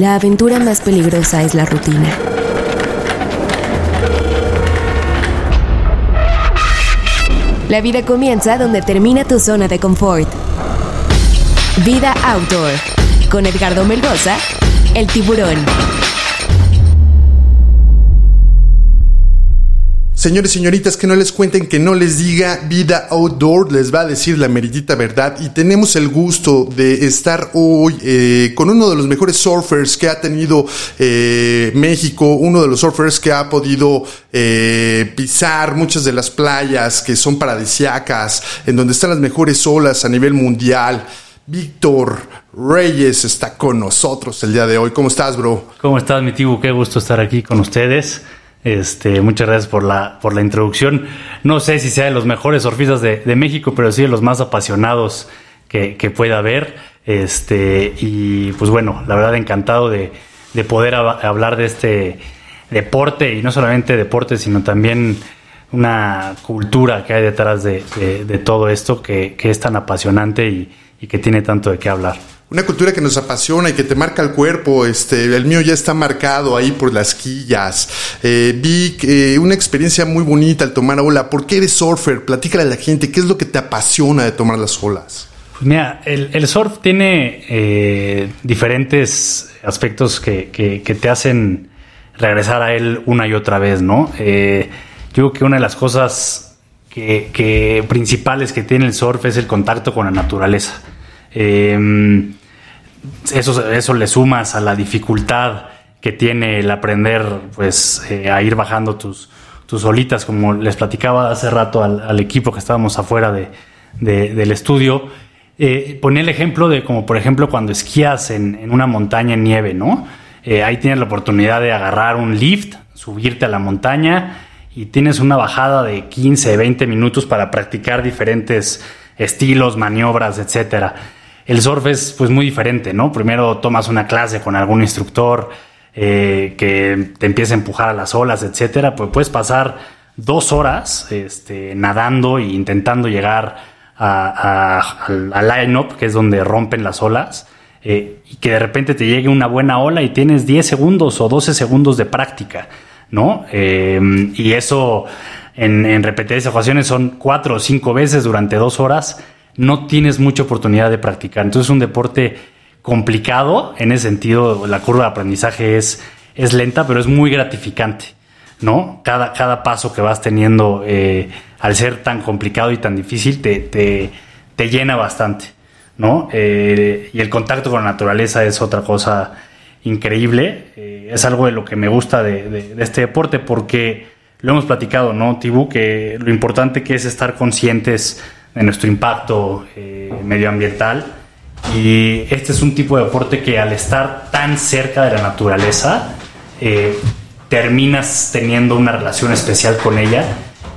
la aventura más peligrosa es la rutina. La vida comienza donde termina tu zona de confort. Vida Outdoor, con Edgardo Melgoza, el tiburón. Señores y señoritas, que no les cuenten, que no les diga vida outdoor, les va a decir la meritita verdad. Y tenemos el gusto de estar hoy eh, con uno de los mejores surfers que ha tenido eh, México, uno de los surfers que ha podido eh, pisar muchas de las playas que son paradisiacas, en donde están las mejores olas a nivel mundial. Víctor Reyes está con nosotros el día de hoy. ¿Cómo estás, bro? ¿Cómo estás, mi tío? Qué gusto estar aquí con ustedes. Este, muchas gracias por la, por la introducción. No sé si sea de los mejores surfistas de, México, pero sí de los más apasionados que, pueda haber. Este, y pues bueno, la verdad encantado de, poder hablar de este deporte, y no solamente deporte, sino también una cultura que hay detrás de, todo esto que, es tan apasionante y, y que tiene tanto de qué hablar una cultura que nos apasiona y que te marca el cuerpo. Este, el mío ya está marcado ahí por las quillas. Eh, vi eh, una experiencia muy bonita al tomar ola. ¿Por qué eres surfer? Platícale a la gente. ¿Qué es lo que te apasiona de tomar las olas? Pues mira, el, surf tiene eh, diferentes aspectos que, te hacen regresar a él una y otra vez, ¿no? yo creo que una de las cosas que, principales que tiene el surf es el contacto con la naturaleza. Eh, eso, eso le sumas a la dificultad que tiene el aprender pues eh, a ir bajando tus, tus olitas, como les platicaba hace rato al, equipo que estábamos afuera de, del estudio, eh, ponía el ejemplo de como por ejemplo cuando esquías en, una montaña en nieve, ¿no? Eh, ahí tienes la oportunidad de agarrar un lift, subirte a la montaña y tienes una bajada de 15, 20 minutos para practicar diferentes estilos, maniobras, etcétera el surf es pues muy diferente, ¿no? Primero tomas una clase con algún instructor eh, que te empieza a empujar a las olas, etcétera, pues puedes pasar dos horas este, nadando e intentando llegar al line-up, que es donde rompen las olas, eh, y que de repente te llegue una buena ola y tienes 10 segundos o 12 segundos de práctica, ¿no? Eh, y eso en, en repetidas ocasiones son cuatro o cinco veces durante dos horas no tienes mucha oportunidad de practicar. Entonces es un deporte complicado, en ese sentido la curva de aprendizaje es, es lenta, pero es muy gratificante, ¿no? Cada, cada paso que vas teniendo, eh, al ser tan complicado y tan difícil, te, te, llena bastante, ¿no? Eh, y el contacto con la naturaleza es otra cosa increíble, eh, es algo de lo que me gusta de, de, este deporte porque lo hemos platicado, ¿no, Tibu? Que lo importante que es estar conscientes de nuestro impacto eh, medioambiental. Y este es un tipo de deporte que al estar tan cerca de la naturaleza, eh, terminas teniendo una relación especial con ella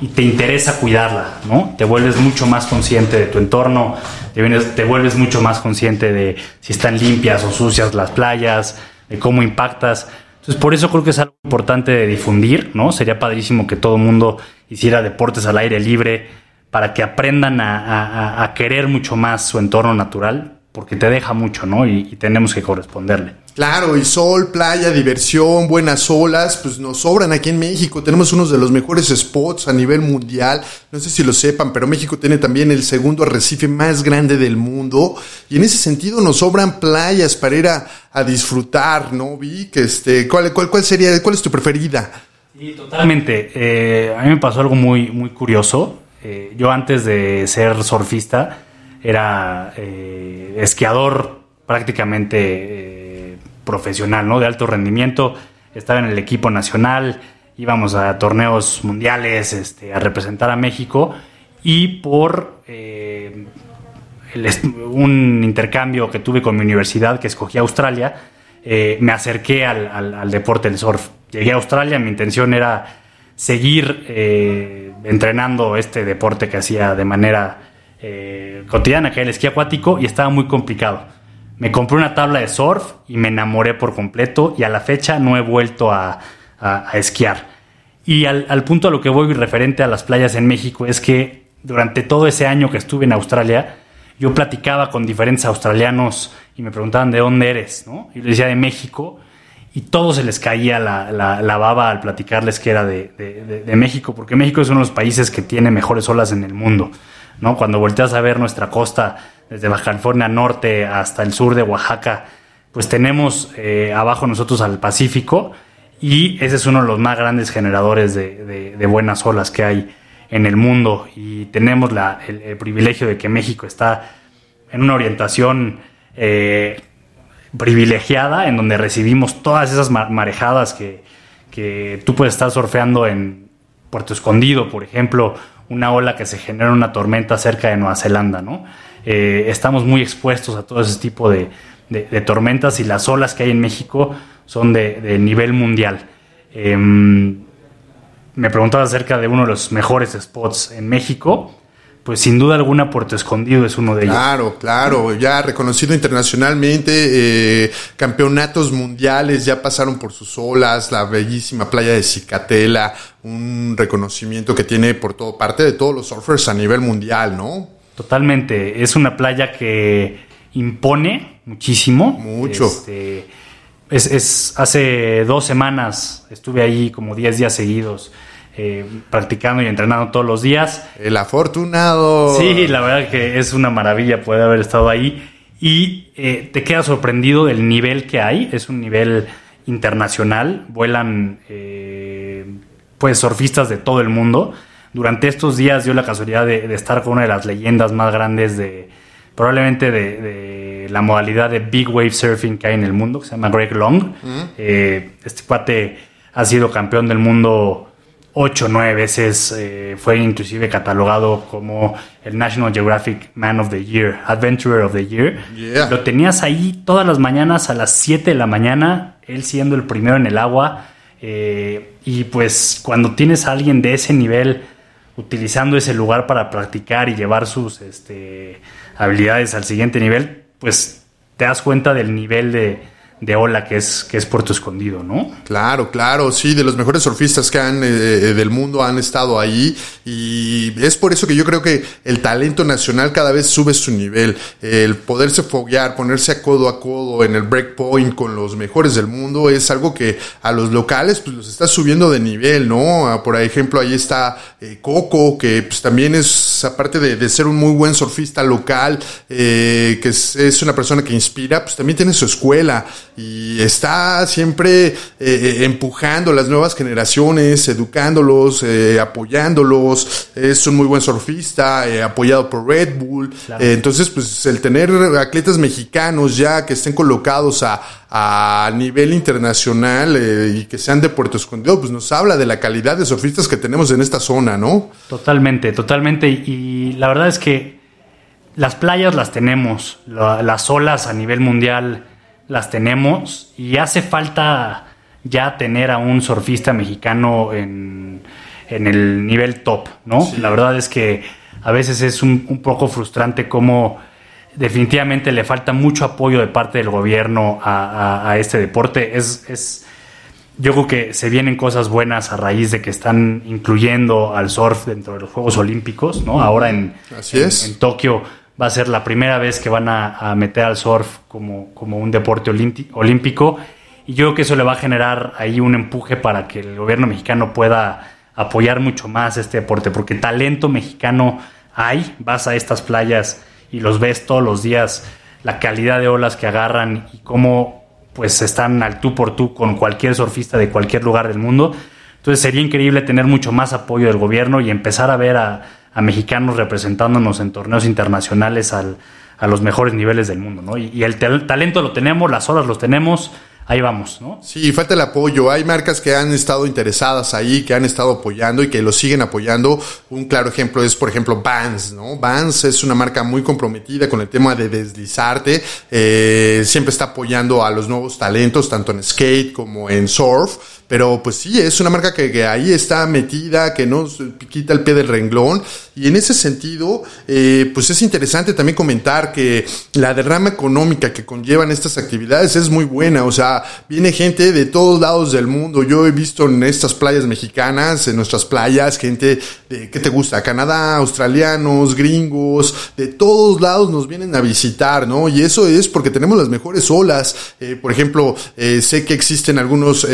y te interesa cuidarla, ¿no? Te vuelves mucho más consciente de tu entorno, te, vuelves mucho más consciente de si están limpias o sucias las playas, de cómo impactas. Entonces, por eso creo que es algo importante de difundir, ¿no? Sería padrísimo que todo el mundo hiciera deportes al aire libre, para que aprendan a, querer mucho más su entorno natural, porque te deja mucho, ¿no? Y, tenemos que corresponderle. Claro, y sol, playa, diversión, buenas olas, pues nos sobran aquí en México. Tenemos unos de los mejores spots a nivel mundial. No sé si lo sepan, pero México tiene también el segundo arrecife más grande del mundo. Y en ese sentido nos sobran playas para ir a, disfrutar, ¿no? Vi que este, ¿cuál, cuál, cuál sería, cuál es tu preferida? Sí, totalmente. Eh, a mí me pasó algo muy, muy curioso. Eh, yo antes de ser surfista era eh, esquiador prácticamente eh, profesional, ¿no? De alto rendimiento. Estaba en el equipo nacional, íbamos a torneos mundiales este, a representar a México y por un intercambio que tuve con mi universidad que escogí Australia, me acerqué al, al deporte del surf. Llegué a Australia, mi intención era seguir entrenando este deporte que hacía de manera eh, cotidiana, que era el esquí acuático, y estaba muy complicado. Me compré una tabla de surf y me enamoré por completo y a la fecha no he vuelto a, esquiar. Y al, punto a lo que voy referente a las playas en México es que durante todo ese año que estuve en Australia, yo platicaba con diferentes australianos y me preguntaban de dónde eres, ¿no? Y yo decía de México y todo se les caía la, la, baba al platicarles que era de, de, México, porque México es uno de los países que tiene mejores olas en el mundo, ¿no? Cuando volteas a ver nuestra costa, desde Baja California Norte hasta el sur de Oaxaca, pues tenemos eh, abajo nosotros al Pacífico y ese es uno de los más grandes generadores de, buenas olas que hay en el mundo y tenemos la, el, privilegio de que México está en una orientación eh, privilegiada en donde recibimos todas esas marejadas que, que tú puedes estar surfeando en Puerto Escondido, por ejemplo, una ola que se genera una tormenta cerca de Nueva Zelanda, ¿no? Eh, estamos muy expuestos a todo ese tipo de, tormentas y las olas que hay en México son de, nivel mundial. Em, me preguntaba acerca de uno de los mejores spots en México. Pues sin duda alguna Puerto Escondido es uno de ellos. Claro, claro, ya reconocido internacionalmente, eh, campeonatos mundiales ya pasaron por sus olas, la bellísima playa de Cicatela, un reconocimiento que tiene por todo parte de todos los surfers a nivel mundial, ¿no? Totalmente. Es una playa que impone muchísimo. Mucho. Este, es, hace dos semanas estuve ahí como 10 días seguidos. Eh, practicando y entrenando todos los días. El afortunado. Sí, la verdad que es una maravilla poder haber estado ahí. Y eh, te quedas sorprendido del nivel que hay. Es un nivel internacional. Vuelan eh, pues surfistas de todo el mundo durante estos días dio la casualidad de, estar con una de las leyendas más grandes de probablemente de, la modalidad de big wave surfing que hay en el mundo, que se llama Greg Long. Eh, este cuate ha sido campeón del mundo ocho o nueve veces, eh, fue inclusive catalogado como el National Geographic Man of the Year, Adventurer of the Year. Lo tenías ahí todas las mañanas a las 7 de la mañana, él siendo el primero en el agua. Eh, y pues cuando tienes a alguien de ese nivel utilizando ese lugar para practicar y llevar sus este, habilidades al siguiente nivel, pues te das cuenta del nivel de, de ola que es, que es Puerto Escondido, ¿no? Claro, claro, sí, de los mejores surfistas que han eh, eh, del mundo han estado ahí y es por eso que yo creo que el talento nacional cada vez sube su nivel, el poderse foguear, ponerse a codo a codo en el breakpoint con los mejores del mundo es algo que a los locales pues los está subiendo de nivel, ¿no? Ah, por ejemplo, ahí está eh, Coco, que pues también es, aparte de, ser un muy buen surfista local, que es, es una persona que inspira, pues también tiene su escuela y está siempre eh, eh, empujando las nuevas generaciones, educándolos, eh, apoyándolos. Es un muy buen surfista, apoyado por Red Bull. entonces, pues el tener atletas mexicanos ya que estén colocados a, a nivel internacional y que sean de Puerto Escondido, pues nos habla de la calidad de surfistas que tenemos en esta zona, ¿no? Totalmente, totalmente. Y la verdad es que las playas las tenemos, las olas a nivel mundial las tenemos y hace falta ya tener a un surfista mexicano en, el nivel top, ¿no? La verdad es que a veces es un, poco frustrante como definitivamente le falta mucho apoyo de parte del gobierno a, este deporte. Es, es, yo creo que se vienen cosas buenas a raíz de que están incluyendo al surf dentro de los Juegos Olímpicos, ¿no? Ahora en, en Tokio va a ser la primera vez que van a, meter al surf como, como un deporte olímpico y yo creo que eso le va a generar ahí un empuje para que el gobierno mexicano pueda apoyar mucho más este deporte, porque talento mexicano hay, vas a estas playas y los ves todos los días, la calidad de olas que agarran y cómo pues están al tú por tú con cualquier surfista de cualquier lugar del mundo. Entonces sería increíble tener mucho más apoyo del gobierno y empezar a ver a, a mexicanos representándonos en torneos internacionales al, a los mejores niveles del mundo, ¿no? Y, el talento lo tenemos, las horas los tenemos, ahí vamos, ¿no? Sí, falta el apoyo. Hay marcas que han estado interesadas ahí, que han estado apoyando y que lo siguen apoyando. Un claro ejemplo es, por ejemplo, Vans, ¿no? Vans es una marca muy comprometida con el tema de deslizarte. Eh, siempre está apoyando a los nuevos talentos, tanto en skate como en surf pero pues sí, es una marca que, ahí está metida, que no quita el pie del renglón. Y en ese sentido, eh, pues es interesante también comentar que la derrama económica que conllevan estas actividades es muy buena. O sea, viene gente de todos lados del mundo. Yo he visto en estas playas mexicanas, en nuestras playas, gente de, ¿qué te gusta? Canadá, australianos, gringos, de todos lados nos vienen a visitar, ¿no? Y eso es porque tenemos las mejores olas. Eh, por ejemplo, eh, sé que existen algunos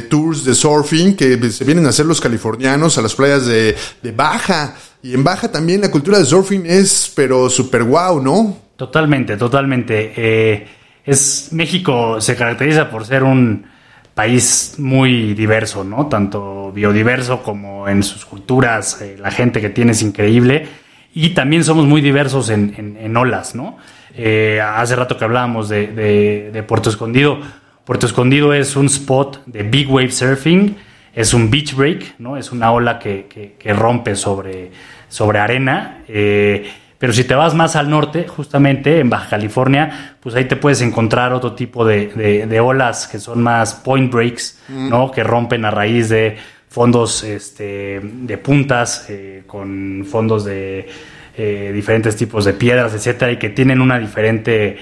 tours de surfing que se vienen a hacer los californianos a las playas de, de Baja. Y en Baja también la cultura de surfing es, pero super guau, ¿no? Totalmente, totalmente. es México se caracteriza por ser un país muy diverso, ¿no? Tanto biodiverso como en sus culturas, la gente que tiene es increíble. Y también somos muy diversos en, en olas, ¿no? Eh, hace rato que hablábamos de, Puerto Escondido. Puerto Escondido es un spot de big wave surfing, es un beach break, ¿no? Es una ola que, rompe sobre, sobre arena. Eh, pero si te vas más al norte, justamente en Baja California, pues ahí te puedes encontrar otro tipo de, olas que son más point breaks, mm. ¿no? Que rompen a raíz de fondos este, de puntas, eh, con fondos de eh, diferentes tipos de piedras, etcétera, y que tienen una diferente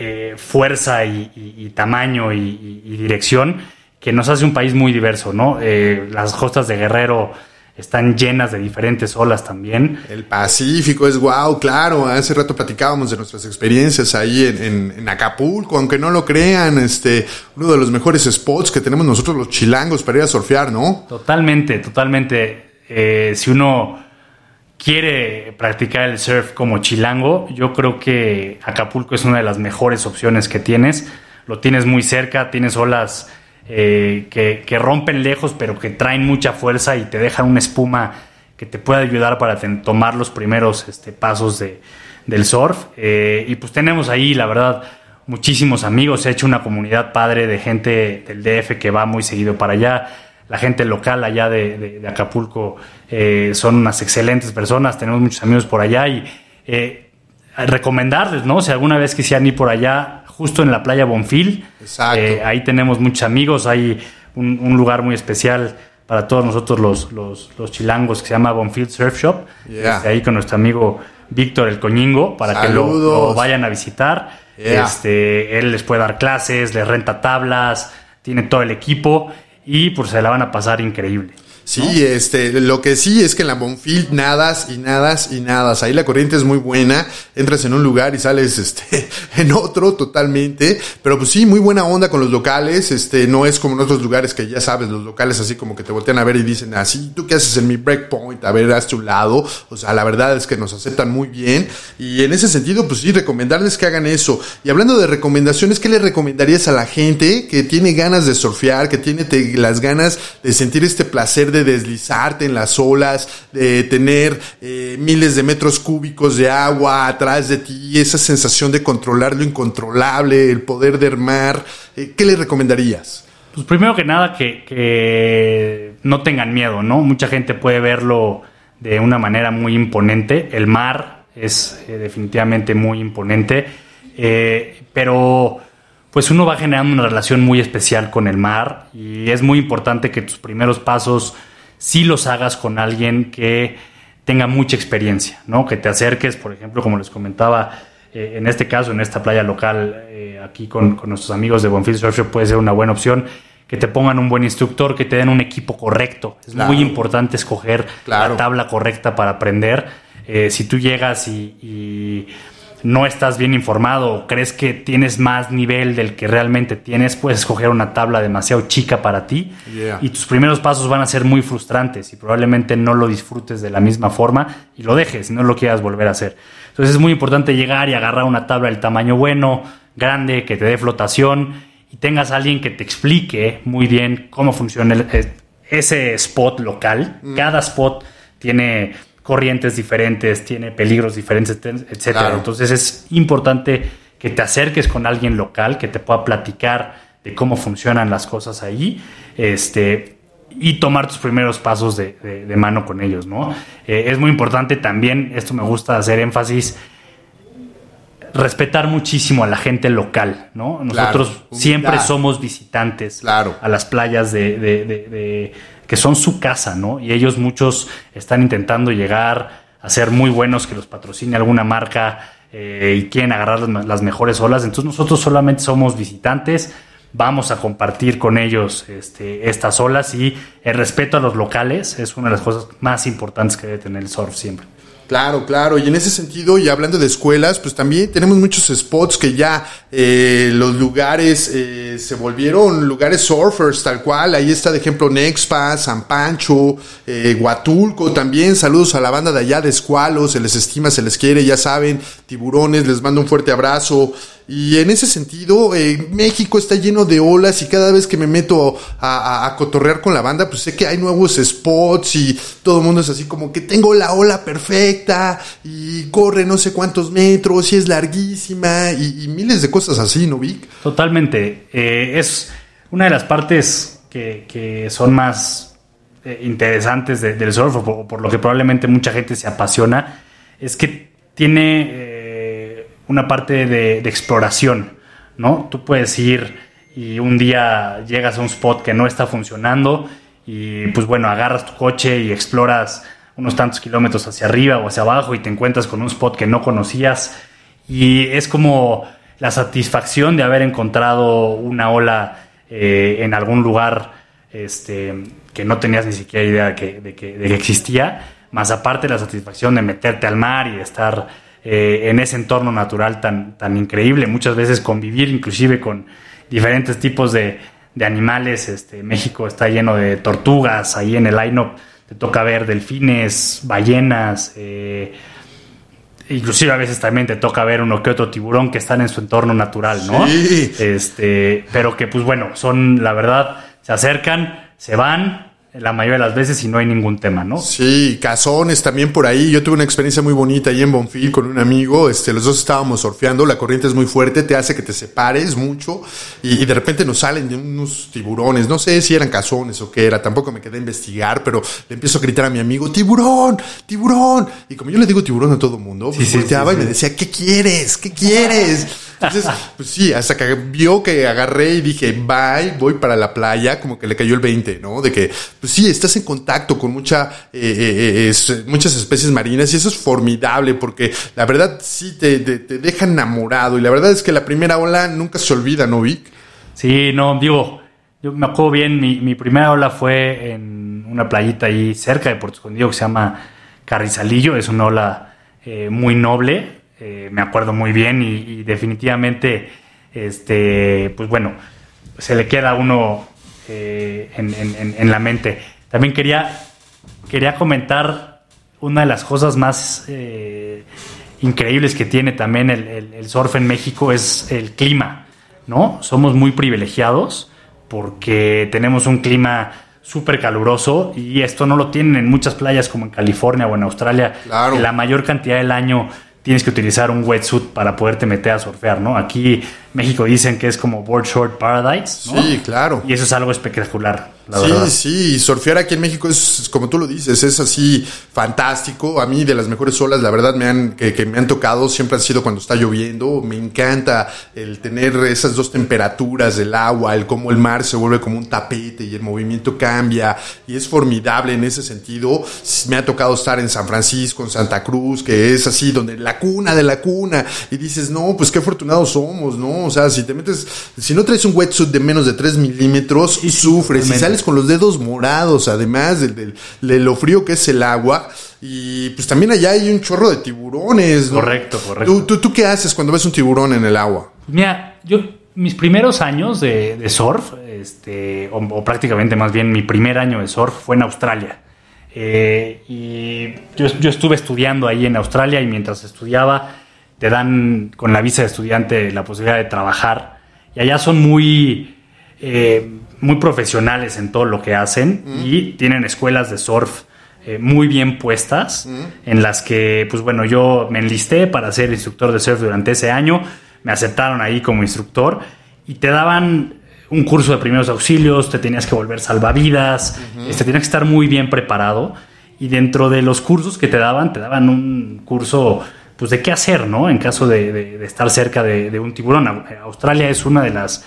eh, fuerza y, tamaño y, dirección que nos hace un país muy diverso, ¿no? Eh, las costas de Guerrero están llenas de diferentes olas también. El Pacífico es guau, claro. Hace rato platicábamos de nuestras experiencias ahí en, Acapulco, aunque no lo crean, este, uno de los mejores spots que tenemos nosotros los chilangos para ir a surfear, ¿no? Totalmente, totalmente. si uno quiere practicar el surf como chilango, yo creo que Acapulco es una de las mejores opciones que tienes. Lo tienes muy cerca, tienes olas eh, que, rompen lejos, pero que traen mucha fuerza y te dejan una espuma que te puede ayudar para tomar los primeros este, pasos de, del surf. Eh, y pues tenemos ahí, la verdad, muchísimos amigos. Ha hecho una comunidad padre de gente del DF que va muy seguido para allá la gente local allá de, Acapulco eh, son unas excelentes personas, tenemos muchos amigos por allá y eh, recomendarles, ¿no? Si alguna vez quisieran ir por allá, justo en la playa Bonfil, eh, ahí tenemos muchos amigos, hay un, lugar muy especial para todos nosotros los, los, chilangos que se llama Bonfield Surf Shop, este, ahí con nuestro amigo Víctor el Coñingo, para que lo, vayan a visitar. Este, él les puede dar clases, les renta tablas, tiene todo el equipo y pues se la van a pasar increíble. Sí, este, lo que sí es que en la Bonfield nadas y nadas y nadas. Ahí la corriente es muy buena. Entras en un lugar y sales, este, en otro totalmente. Pero pues sí, muy buena onda con los locales. Este, no es como en otros lugares que ya sabes, los locales así como que te voltean a ver y dicen así, ¿tú qué haces en mi breakpoint? A ver, hazte un lado. O sea, la verdad es que nos aceptan muy bien. Y en ese sentido, pues sí, recomendarles que hagan eso. Y hablando de recomendaciones, ¿qué le recomendarías a la gente que tiene ganas de surfear, que tiene las ganas de sentir este placer de deslizarte en las olas, de tener eh, miles de metros cúbicos de agua atrás de ti, esa sensación de controlar lo incontrolable, el poder del mar. Eh, ¿Qué le recomendarías? Pues primero que nada que, no tengan miedo, ¿no? Mucha gente puede verlo de una manera muy imponente. El mar es eh, definitivamente muy imponente, pero pues uno va generando una relación muy especial con el mar y es muy importante que tus primeros pasos sí los hagas con alguien que tenga mucha experiencia, ¿no? Que te acerques, por ejemplo, como les comentaba, eh, en este caso, en esta playa local, eh, aquí con, nuestros amigos de Bonfil Surf puede ser una buena opción. Que te pongan un buen instructor, que te den un equipo correcto. Es muy importante escoger la tabla correcta para aprender. Eh, si tú llegas y no estás bien informado o crees que tienes más nivel del que realmente tienes, puedes escoger una tabla demasiado chica para ti y tus primeros pasos van a ser muy frustrantes y probablemente no lo disfrutes de la misma forma y lo dejes y no lo quieras volver a hacer. Entonces es muy importante llegar y agarrar una tabla del tamaño bueno, grande, que te dé flotación y tengas a alguien que te explique muy bien cómo funciona eh, ese spot local. Mm. Cada spot tiene corrientes diferentes, tiene peligros diferentes, etcétera. Entonces es importante que te acerques con alguien local que te pueda platicar de cómo funcionan las cosas ahí, este, y tomar tus primeros pasos de, mano con ellos, ¿no? Eh, es muy importante también, esto me gusta hacer énfasis, respetar muchísimo a la gente local, ¿no? Nosotros Claro, siempre somos visitantes Claro. a las playas de- que son su casa, ¿no? Y ellos muchos están intentando llegar a ser muy buenos, que los patrocine alguna marca eh, y quieren agarrar las, las mejores olas. Entonces nosotros solamente somos visitantes, vamos a compartir con ellos este, estas olas y el respeto a los locales es una de las cosas más importantes que debe tener el surf siempre. Claro, claro. Y en ese sentido, y hablando de escuelas, pues también tenemos muchos spots que ya eh, los lugares eh, se volvieron lugares surfers, tal cual. Ahí está, de ejemplo, Nexpa, San Pancho, eh, Huatulco también. Saludos a la banda de allá de Escualo. Se les estima, se les quiere, ya saben. Tiburones, les mando un fuerte abrazo. Y en ese sentido, eh, México está lleno de olas y cada vez que me meto a, cotorrear con la banda, pues sé que hay nuevos spots y todo el mundo es así como que tengo la ola perfecta y corre no sé cuántos metros y es larguísima y, miles de cosas así, ¿no, Vic? Totalmente. Eh, es una de las partes que, que son más eh, interesantes de- del surf, o por, lo que probablemente mucha gente se apasiona, es que tiene una parte de, exploración, ¿no? Tú puedes ir y un día llegas a un spot que no está funcionando y pues bueno, agarras tu coche y exploras unos tantos kilómetros hacia arriba o hacia abajo y te encuentras con un spot que no conocías y es como la satisfacción de haber encontrado una ola eh, en algún lugar este, que no tenías ni siquiera idea de que, de que- de que existía, más aparte la satisfacción de meterte al mar y de estar eh, en ese entorno natural tan, tan increíble, muchas veces convivir inclusive con diferentes tipos de, de animales. Este, México está lleno de tortugas, ahí en el line-up te toca ver delfines, ballenas, eh, Inclusive a veces también te toca ver uno que otro tiburón que están en su entorno natural, ¿no? Sí. Este, pero que pues bueno, son la verdad, se acercan, se van la mayoría de las veces y no hay ningún tema, ¿no? Sí, cazones también por ahí. Yo tuve una experiencia muy bonita ahí en Bonfil con un amigo. Este, los dos estábamos surfeando. La corriente es muy fuerte, te hace que te separes mucho. Y, y de repente nos salen de unos tiburones. No sé si eran cazones o qué era. Tampoco me quedé a investigar, pero le empiezo a gritar a mi amigo: ¡Tiburón! ¡Tiburón! Y como yo le digo tiburón a todo el mundo, pues sí, volteaba sí, y me decía: ¿Qué quieres? ¿Qué quieres? Entonces, pues sí, hasta que vio que agarré y dije, bye, voy para la playa, como que le cayó el 20, ¿no? De que, pues sí, estás en contacto con mucha, eh, eh, eh, muchas especies marinas y eso es formidable porque la verdad sí te, te, te deja enamorado y la verdad es que la primera ola nunca se olvida, ¿no, Vic? Sí, no, digo, yo me acuerdo bien, mi, mi primera ola fue en una playita ahí cerca de Puerto Escondido que se llama Carrizalillo, es una ola eh, muy noble, eh, me acuerdo muy bien y, y definitivamente, este, pues bueno, se le queda a uno eh, en, en- en- en la mente. También quería, quería comentar una de las cosas más eh, increíbles que tiene también el, el- el surf en México es el clima, ¿no? Somos muy privilegiados porque tenemos un clima súper caluroso y esto no lo tienen en muchas playas como en California o en Australia. Claro. La mayor cantidad del año tienes que utilizar un wetsuit para poderte meter a surfear, ¿no? Aquí México dicen que es como board short paradise, ¿no? Sí, claro. Y eso es algo espectacular, la sí, verdad. sí, y surfear aquí en México es, como tú lo dices, es así fantástico. A mí de las mejores olas, la verdad, me han, que, que me han tocado siempre han sido cuando está lloviendo. Me encanta el tener esas dos temperaturas del agua, el cómo el mar se vuelve como un tapete y el movimiento cambia. Y es formidable en ese sentido. Me ha tocado estar en San Francisco, en Santa Cruz, que es así, donde la cuna de la cuna. Y dices, no, pues qué afortunados somos, ¿no? O sea, si te metes, si no traes un wetsuit de menos de 3 milímetros, y sufres. Totalmente. sales con los dedos morados, además del- de lo frío que es el agua. Y pues también allá hay un chorro de tiburones, ¿no? Correcto, correcto. ¿Tú, tú, tú qué haces cuando ves un tiburón en el agua? Mira, yo mis primeros años de, de surf, este, o, o prácticamente más bien mi primer año de surf fue en Australia. Eh, y yo, yo estuve estudiando ahí en Australia y mientras estudiaba te dan con la visa de estudiante la posibilidad de trabajar. Y allá son muy, eh, muy profesionales en todo lo que hacen y tienen escuelas de surf eh, muy bien puestas en las que, pues bueno, yo me enlisté para ser instructor de surf durante ese año, me aceptaron ahí como instructor y te daban un curso de primeros auxilios, te tenías que volver salvavidas, este, tenías que estar muy bien preparado y dentro de los cursos que te daban, te daban un curso pues de qué hacer, ¿no? En caso de, de- de estar cerca de, de un tiburón. Au- Australia es una de las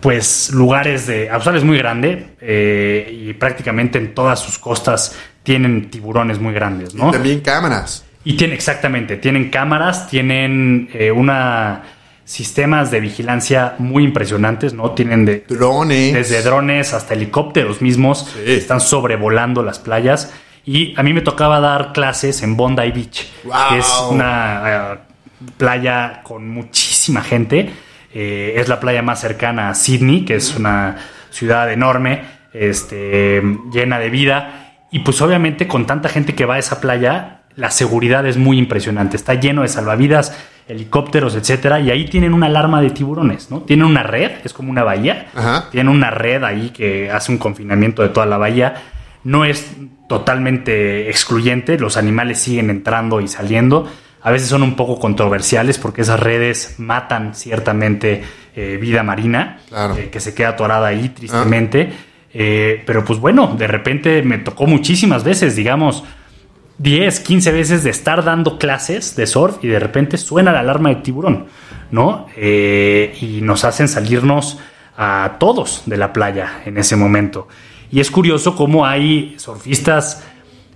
pues lugares de Australia es muy grande eh, y prácticamente en todas sus costas tienen tiburones muy grandes, ¿no? También cámaras. Y tiene exactamente, tienen cámaras, tienen eh, una sistemas de vigilancia muy impresionantes, ¿no? Tienen de, Drones. desde drones hasta helicópteros mismos, Sí. están sobrevolando las playas. Y a mí me tocaba dar clases en Bondi Beach, Wow. que es una eh, playa con muchísima gente. Eh, es la playa más cercana a Sydney, que es una ciudad enorme, este, llena de vida. Y pues obviamente con tanta gente que va a esa playa, la seguridad es muy impresionante. Está lleno de salvavidas, helicópteros, etcétera. Y ahí tienen una alarma de tiburones, ¿no? Tienen una red, es como una bahía. Ajá. Tienen una red ahí que hace un confinamiento de toda la bahía. No es totalmente excluyente, los animales siguen entrando y saliendo. A veces son un poco controversiales porque esas redes matan ciertamente eh, vida marina, Claro. eh, que se queda atorada ahí tristemente. Eh, pero pues bueno, de repente me tocó muchísimas veces, digamos, 10, 15 veces de estar dando clases de surf y de repente suena la alarma de tiburón, ¿no? Eh, y nos hacen salirnos a todos de la playa en ese momento. Y es curioso cómo hay surfistas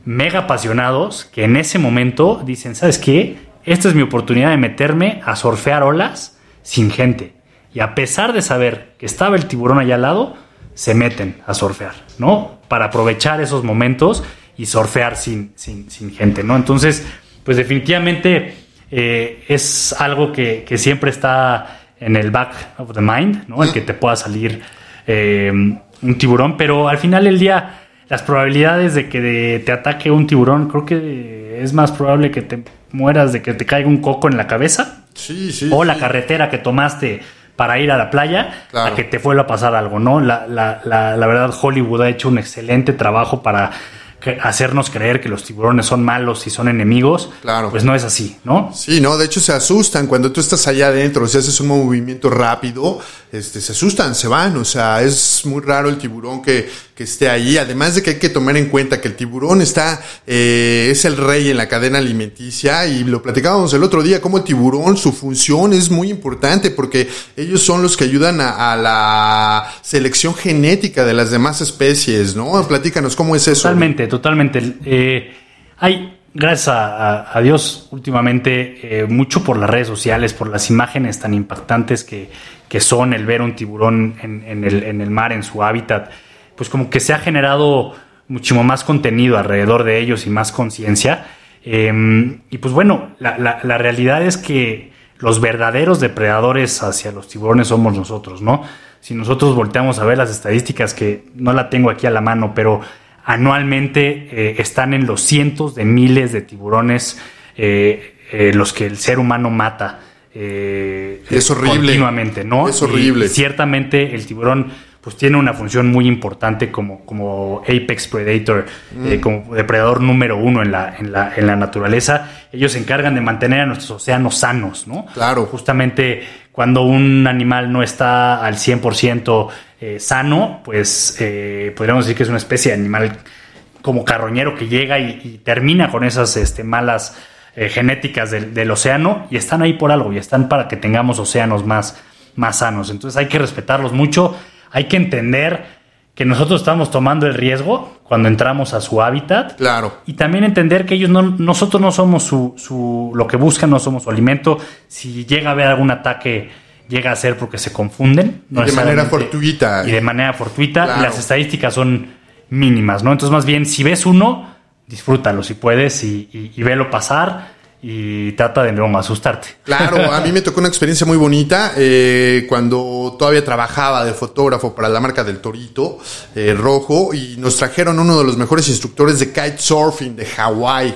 mega apasionados que en ese momento dicen, ¿sabes qué? Esta es mi oportunidad de meterme a surfear olas sin gente. Y a pesar de saber que estaba el tiburón allá al lado, se meten a surfear, ¿no? Para aprovechar esos momentos y surfear sin, sin, sin gente, ¿no? Entonces, pues definitivamente eh, es algo que, que siempre está en el back of the mind, ¿no? El que te pueda salir eh, un tiburón, pero al final del día las probabilidades de que te ataque un tiburón, creo que es más probable que te mueras de que te caiga un coco en la cabeza Sí, sí. o la sí. carretera que tomaste para ir a la playa Claro. a que te vuelva a pasar algo, ¿no? La, la, la, la verdad, Hollywood ha hecho un excelente trabajo para hacernos creer que los tiburones son malos y son enemigos. Claro. Pues no es así, ¿no? Sí, no, de hecho se asustan cuando tú estás allá adentro, si haces un movimiento rápido, este, se asustan, se van, o sea, es muy raro el tiburón que, que esté ahí, además de que hay que tomar en cuenta que el tiburón está, eh, es el rey en la cadena alimenticia y lo platicábamos el otro día, como el tiburón, su función es muy importante porque ellos son los que ayudan a, a la selección genética de las demás especies, ¿no? Platícanos, ¿cómo es eso? Totalmente, totalmente. Eh, hay, gracias a, a- Dios, últimamente, eh, mucho por las redes sociales, por las imágenes tan impactantes que, que son el ver un tiburón en, el, mar, en su hábitat, pues como que se ha generado muchísimo más contenido alrededor de ellos y más conciencia. Eh, y pues bueno, la realidad es que los verdaderos depredadores hacia los tiburones somos nosotros, ¿no? Si nosotros volteamos a ver las estadísticas, que no la tengo aquí a la mano, pero anualmente eh, están en los cientos de miles de tiburones eh, eh, los que el ser humano mata. Eh, Es horrible. Continuamente, ¿no? Es horrible. Y ciertamente el tiburón pues tiene una función muy importante como, como apex predator, eh, Mm. como depredador número uno en la, en, la, en la naturaleza. Ellos se encargan de mantener a nuestros océanos sanos, ¿no? Claro. Justamente cuando un animal no está al 100% eh, sano, pues eh, podríamos decir que es una especie de animal como carroñero que llega y, y termina con esas este, malas eh, genéticas del, del océano y están ahí por algo y están para que tengamos océanos más, más sanos. Entonces hay que respetarlos mucho, hay que entender que nosotros estamos tomando el riesgo cuando entramos a su hábitat. Claro. Y también entender que ellos no, nosotros no somos su, su, lo que buscan, no somos su alimento. Si llega a haber algún ataque, llega a ser porque se confunden. no Y de manera fortuita. Y de manera fortuita. Claro. Y las estadísticas son mínimas, ¿no? Entonces, más bien, si ves uno, disfrútalo si puedes y, y, y velo pasar y trata de no asustarte. Claro, a mí me tocó una experiencia muy bonita eh, cuando todavía trabajaba de fotógrafo para la marca del Torito eh, Rojo y nos trajeron uno de los mejores instructores de kitesurfing de Hawái.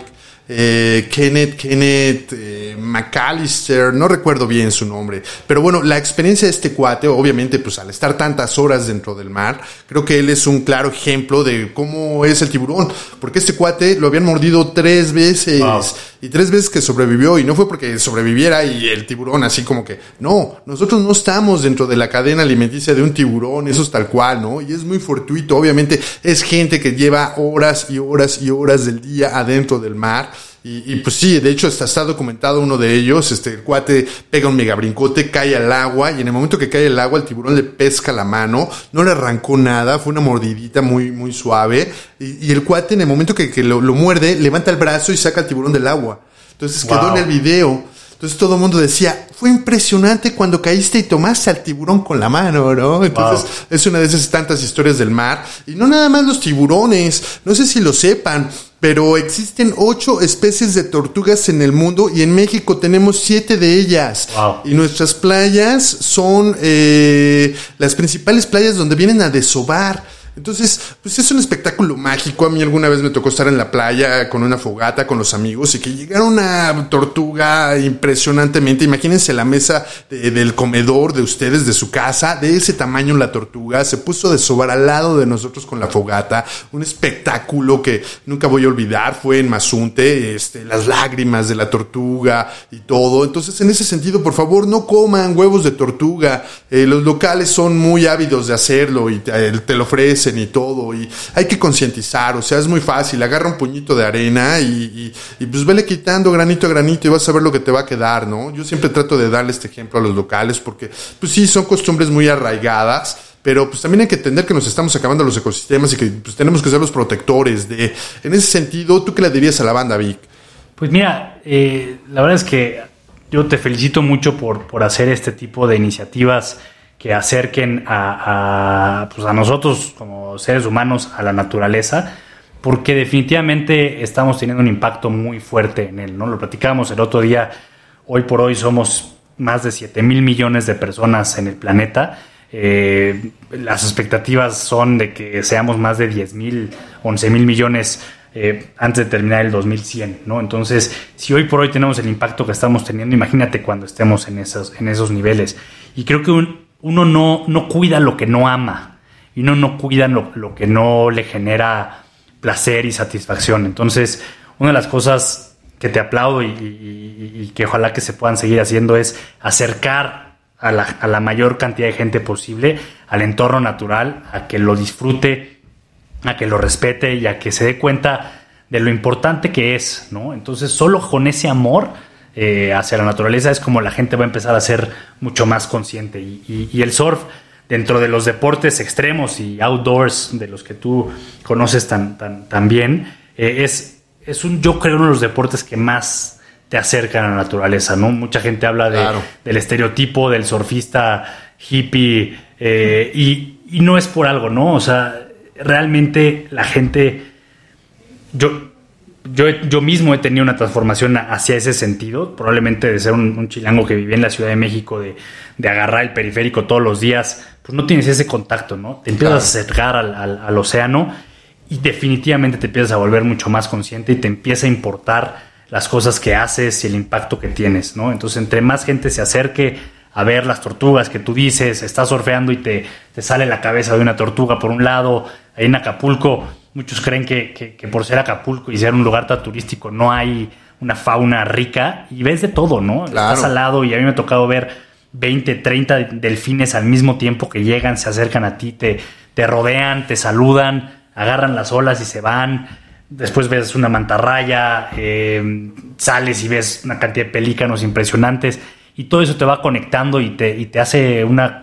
Eh, Kenneth, Kenneth eh, McAllister, no recuerdo bien su nombre, pero bueno, la experiencia de este cuate, obviamente, pues al estar tantas horas dentro del mar, creo que él es un claro ejemplo de cómo es el tiburón, porque este cuate lo habían mordido tres veces Wow. y tres veces que sobrevivió y no fue porque sobreviviera y el tiburón así como que no, nosotros no estamos dentro de la cadena alimenticia de un tiburón, eso es tal cual, ¿no? Y es muy fortuito, obviamente es gente que lleva horas y horas y horas del día adentro del mar Y, pues sí, de hecho está, está documentado uno de ellos, este, el cuate pega un mega brincote, cae al agua y en el momento que cae al agua el tiburón le pesca la mano, no le arrancó nada, fue una mordidita muy, muy suave y, el cuate en el momento que, lo, muerde levanta el brazo y saca al tiburón del agua. Entonces quedó en el video. Entonces todo el mundo decía, fue impresionante cuando caíste y tomaste al tiburón con la mano, ¿no? Entonces es una de esas tantas historias del mar. Y no nada más los tiburones, no sé si lo sepan, pero existen ocho especies de tortugas en el mundo y en México tenemos siete de ellas. Y nuestras playas son eh, las principales playas donde vienen a desovar. Entonces, pues es un espectáculo mágico. A mí alguna vez me tocó estar en la playa con una fogata con los amigos y que llegara una tortuga impresionantemente. Imagínense la mesa del comedor de ustedes, de su casa, de ese tamaño la tortuga. Se puso de sobar al lado de nosotros con la fogata. Un espectáculo que nunca voy a olvidar. Fue en Mazunte, este, las lágrimas de la tortuga y todo. Entonces, en ese sentido, por favor, no coman huevos de tortuga. Eh, los locales son muy ávidos de hacerlo y te lo ofrecen y todo. Y hay que concientizar, o sea, es muy fácil. Agarra un puñito de arena y, pues vele quitando granito a granito y vas a ver lo que te va a quedar, ¿no? Yo siempre trato de darle este ejemplo a los locales porque, pues sí, son costumbres muy arraigadas pero pues también hay que entender que nos estamos acabando los ecosistemas y que pues, tenemos que ser los protectores de... En ese sentido, ¿tú qué le dirías a la banda, Vic? Pues mira, eh, la verdad es que yo te felicito mucho por, por hacer este tipo de iniciativas que acerquen a, pues a nosotros como seres humanos a la naturaleza, porque definitivamente estamos teniendo un impacto muy fuerte en él, ¿no? Lo platicábamos el otro día, hoy por hoy somos más de 7 mil millones de personas en el planeta. Eh, las expectativas son de que seamos más de 10 mil, 11 mil millones eh, antes de terminar el 2100, ¿no? Entonces, si hoy por hoy tenemos el impacto que estamos teniendo, imagínate cuando estemos en esos, en esos niveles. Y creo que un, uno no, no cuida lo que no ama y uno no cuida lo, que no le genera placer y satisfacción. Entonces, una de las cosas que te aplaudo y, que ojalá que se puedan seguir haciendo es acercar a la, a la, mayor cantidad de gente posible al entorno natural, a que lo disfrute, a que lo respete y a que se dé cuenta de lo importante que es, ¿no? Entonces, solo con ese amor eh, hacia la naturaleza es como la gente va a empezar a ser mucho más consciente. Y, el surf, dentro de los deportes extremos y outdoors, de los que tú conoces tan, tan, bien, eh, es, es un, yo creo, uno de los deportes que más te acercan a la naturaleza, ¿no? Mucha gente habla de, del estereotipo del surfista hippie eh, y, y no es por algo, ¿no? O sea, realmente la gente, yo, yo, yo mismo he tenido una transformación hacia ese sentido, probablemente de ser un, chilango que vivía en la Ciudad de México, de, agarrar el periférico todos los días, pues no tienes ese contacto, ¿no? Te empiezas a acercar al, océano y definitivamente te empiezas a volver mucho más consciente y te empieza a importar las cosas que haces y el impacto que tienes, ¿no? Entonces, entre más gente se acerque a ver las tortugas que tú dices, estás surfeando y te, te sale la cabeza de una tortuga por un lado, ahí en Acapulco, muchos creen que, por ser Acapulco y ser un lugar tan turístico no hay una fauna rica y ves de todo, ¿no? Estás al lado y a mí me ha tocado ver 20, 30 delfines al mismo tiempo que llegan, se acercan a ti, te, te rodean, te saludan, agarran las olas y se van. Después ves una mantarraya, eh, sales y ves una cantidad de pelícanos impresionantes y todo eso te va conectando y te, y te hace una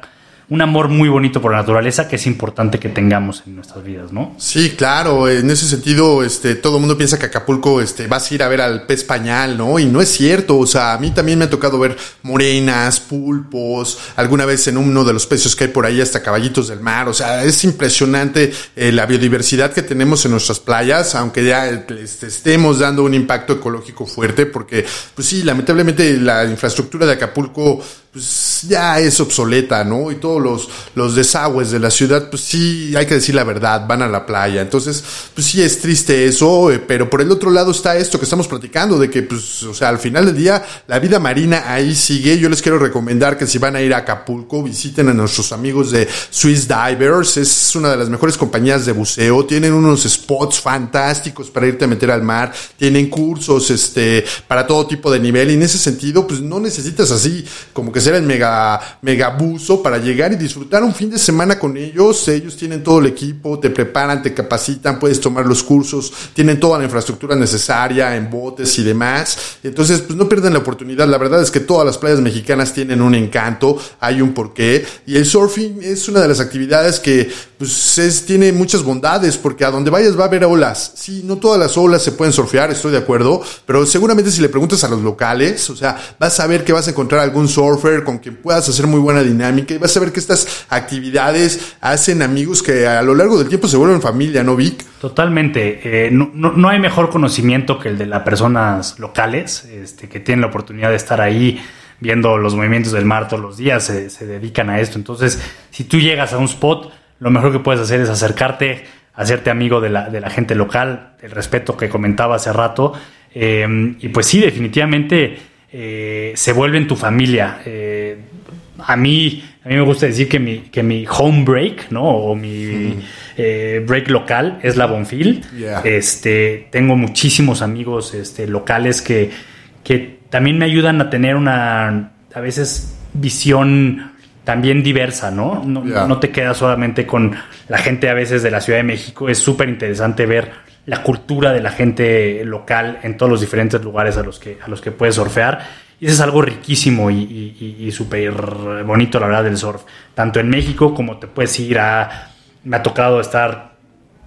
un amor muy bonito por la naturaleza que es importante que tengamos en nuestras vidas, ¿no? Sí, claro, en ese sentido, este, todo el mundo piensa que Acapulco, este, vas a ir a ver al pez pañal, ¿no? Y no es cierto, o sea, a mí también me ha tocado ver morenas, pulpos, alguna vez en uno de los peces que hay por ahí hasta caballitos del mar, o sea, es impresionante eh, la biodiversidad que tenemos en nuestras playas, aunque ya este, estemos dando un impacto ecológico fuerte, porque, pues sí, lamentablemente la infraestructura de Acapulco pues ya es obsoleta, ¿no? Y todos los, los desagües de la ciudad, pues sí, hay que decir la verdad, van a la playa. Entonces, pues sí es triste eso, eh, pero por el otro lado está esto que estamos platicando, de que, pues, o sea, al final del día, la vida marina ahí sigue. Yo les quiero recomendar que si van a ir a Acapulco, visiten a nuestros amigos de Swiss Divers. Es una de las mejores compañías de buceo. Tienen unos spots fantásticos para irte a meter al mar. Tienen cursos, este, para todo tipo de nivel. Y en ese sentido, pues no necesitas así como que hacer el mega, mega buzo para llegar y disfrutar un fin de semana con ellos. Ellos tienen todo el equipo, te preparan, te capacitan, puedes tomar los cursos, tienen toda la infraestructura necesaria en botes y demás. Entonces, pues no pierden la oportunidad. La verdad es que todas las playas mexicanas tienen un encanto, hay un porqué. Y el surfing es una de las actividades que, pues, es, tiene muchas bondades, porque a donde vayas va a haber olas. Sí, no todas las olas se pueden surfear, estoy de acuerdo, pero seguramente si le preguntas a los locales, o sea, vas a ver que vas a encontrar algún surfer con quien puedas hacer muy buena dinámica y vas a ver que estas actividades hacen amigos que a lo largo del tiempo se vuelven familia, ¿no, Vic? Totalmente. Eh, no, hay mejor conocimiento que el de las personas locales, este, que tienen la oportunidad de estar ahí viendo los movimientos del mar todos los días, se, se dedican a esto. Entonces, si tú llegas a un spot, lo mejor que puedes hacer es acercarte, hacerte amigo de la, de la gente local, el respeto que comentaba hace rato. Eh, y pues sí, definitivamente eh, se vuelven tu familia. Eh, a mí, a mí me gusta decir que mi, que mi home break, ¿no? O mi break local es la Bonfil. Este, tengo muchísimos amigos este, locales que, que también me ayudan a tener una, a veces, visión también diversa, ¿no? No, te quedas solamente con la gente a veces de la Ciudad de México. Es súper interesante ver la cultura de la gente local en todos los diferentes lugares a los que, a los que puedes surfear. Y eso es algo riquísimo y, súper bonito, la verdad, del surf. Tanto en México como te puedes ir a... Me ha tocado estar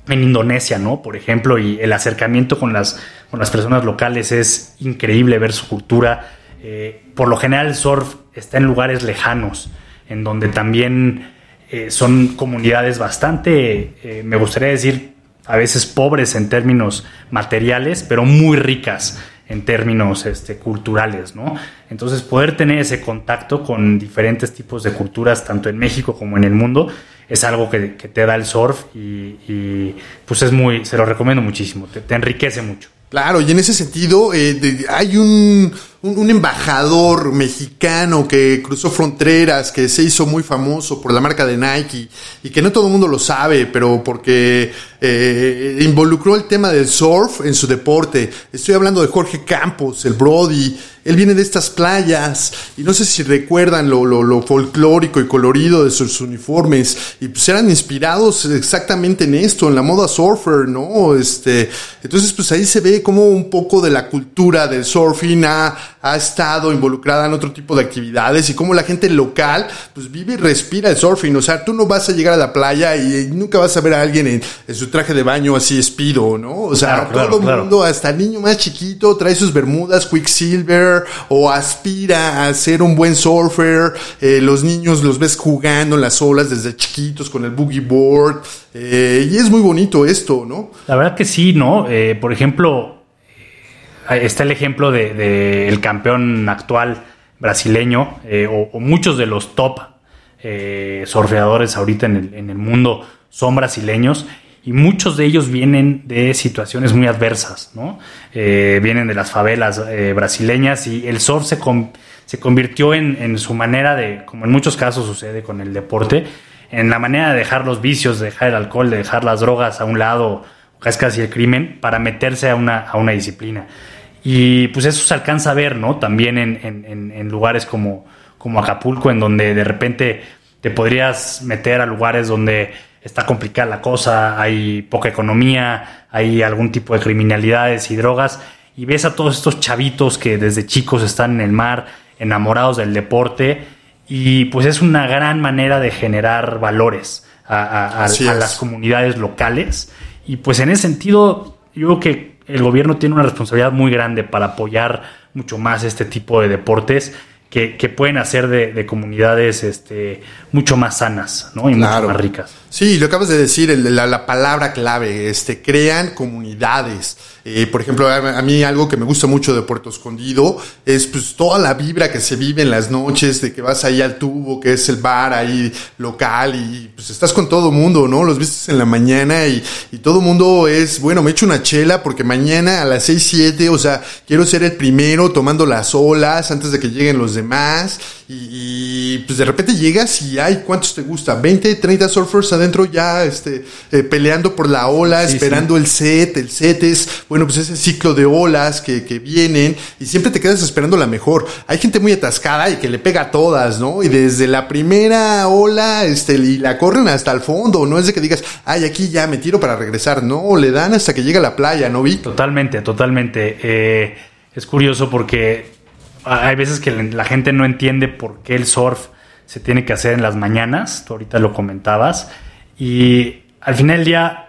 en Indonesia, ¿no? Por ejemplo, y el acercamiento con las, con las personas locales es increíble ver su cultura. Eh, por lo general el surf está en lugares lejanos en donde también eh, son comunidades bastante, eh, me gustaría decir, a veces pobres en términos materiales, pero muy ricas en términos este, culturales, ¿no? Entonces, poder tener ese contacto con diferentes tipos de culturas, tanto en México como en el mundo, es algo que, te da el surf y, pues es muy, se lo recomiendo muchísimo, te, enriquece mucho. Claro, y en ese sentido eh, hay un un, embajador mexicano que cruzó fronteras, que se hizo muy famoso por la marca de Nike y que no todo el mundo lo sabe, pero porque eh, involucró el tema del surf en su deporte. Estoy hablando de Jorge Campos, el Brody. Él viene de estas playas y no sé si recuerdan lo, lo, folclórico y colorido de sus uniformes y pues eran inspirados exactamente en esto, en la moda surfer, ¿no? Este, entonces pues ahí se ve como un poco de la cultura del surfing ha, ha estado involucrada en otro tipo de actividades y cómo la gente local pues vive y respira el surfing. O sea, tú no vas a llegar a la playa y nunca vas a ver a alguien en, su traje de baño así espido, ¿no? O sea, todo el mundo, hasta el niño más chiquito, trae sus bermudas Quicksilver o aspira a ser un buen surfer. Eh, los niños los ves jugando en las olas desde chiquitos con el boogie board. Eh, y es muy bonito esto, ¿no? La verdad que sí, ¿no? Eh, por ejemplo, está el ejemplo del de, el campeón actual brasileño eh, o, muchos de los top eh, surfeadores ahorita en el, en el, mundo son brasileños y muchos de ellos vienen de situaciones muy adversas, ¿no? Eh, vienen de las favelas brasileñas y el surf se, se convirtió en, en, su manera de, como en muchos casos sucede con el deporte, en la manera de dejar los vicios, de dejar el alcohol, de dejar las drogas a un lado, es casi el crimen, para meterse a una, a una disciplina. Y pues eso se alcanza a ver, ¿no? También en, lugares como, como Acapulco, en donde de repente te podrías meter a lugares donde está complicada la cosa, hay poca economía, hay algún tipo de criminalidades y drogas, y ves a todos estos chavitos que desde chicos están en el mar, enamorados del deporte, y pues es una gran manera de generar valores a, a las comunidades locales. Y pues en ese sentido, yo creo que el gobierno tiene una responsabilidad muy grande para apoyar mucho más este tipo de deportes que, pueden hacer de, comunidades este, mucho más sanas ¿no? y mucho más ricas. Sí, lo acabas de decir, la, la, palabra clave, este, crean comunidades. Eh, por ejemplo, a, mí algo que me gusta mucho de Puerto Escondido es pues toda la vibra que se vive en las noches, de que vas ahí al tubo, que es el bar ahí local y pues estás con todo mundo, ¿no? Los vistes en la mañana y, y todo mundo es, bueno, me echo una chela porque mañana a las 6, 7, o sea, quiero ser el primero tomando las olas antes de que lleguen los demás demás. Y, pues de repente llegas y hay, ¿cuántos te gusta? 20, 30 surfers adentro ya este, eh, peleando por la ola, esperando el set. El set es, bueno, pues ese ciclo de olas que, que vienen y siempre te quedas esperando la mejor. Hay gente muy atascada y que le pega a todas, ¿no? Y desde la primera ola, este, y la corren hasta el fondo. No es de que digas, ay, aquí ya me tiro para regresar. No, le dan hasta que llega a la playa, ¿no vi? Totalmente, totalmente. Eh, es curioso porque hay veces que la gente no entiende por qué el surf se tiene que hacer en las mañanas. Tú ahorita lo comentabas. Y al final del día,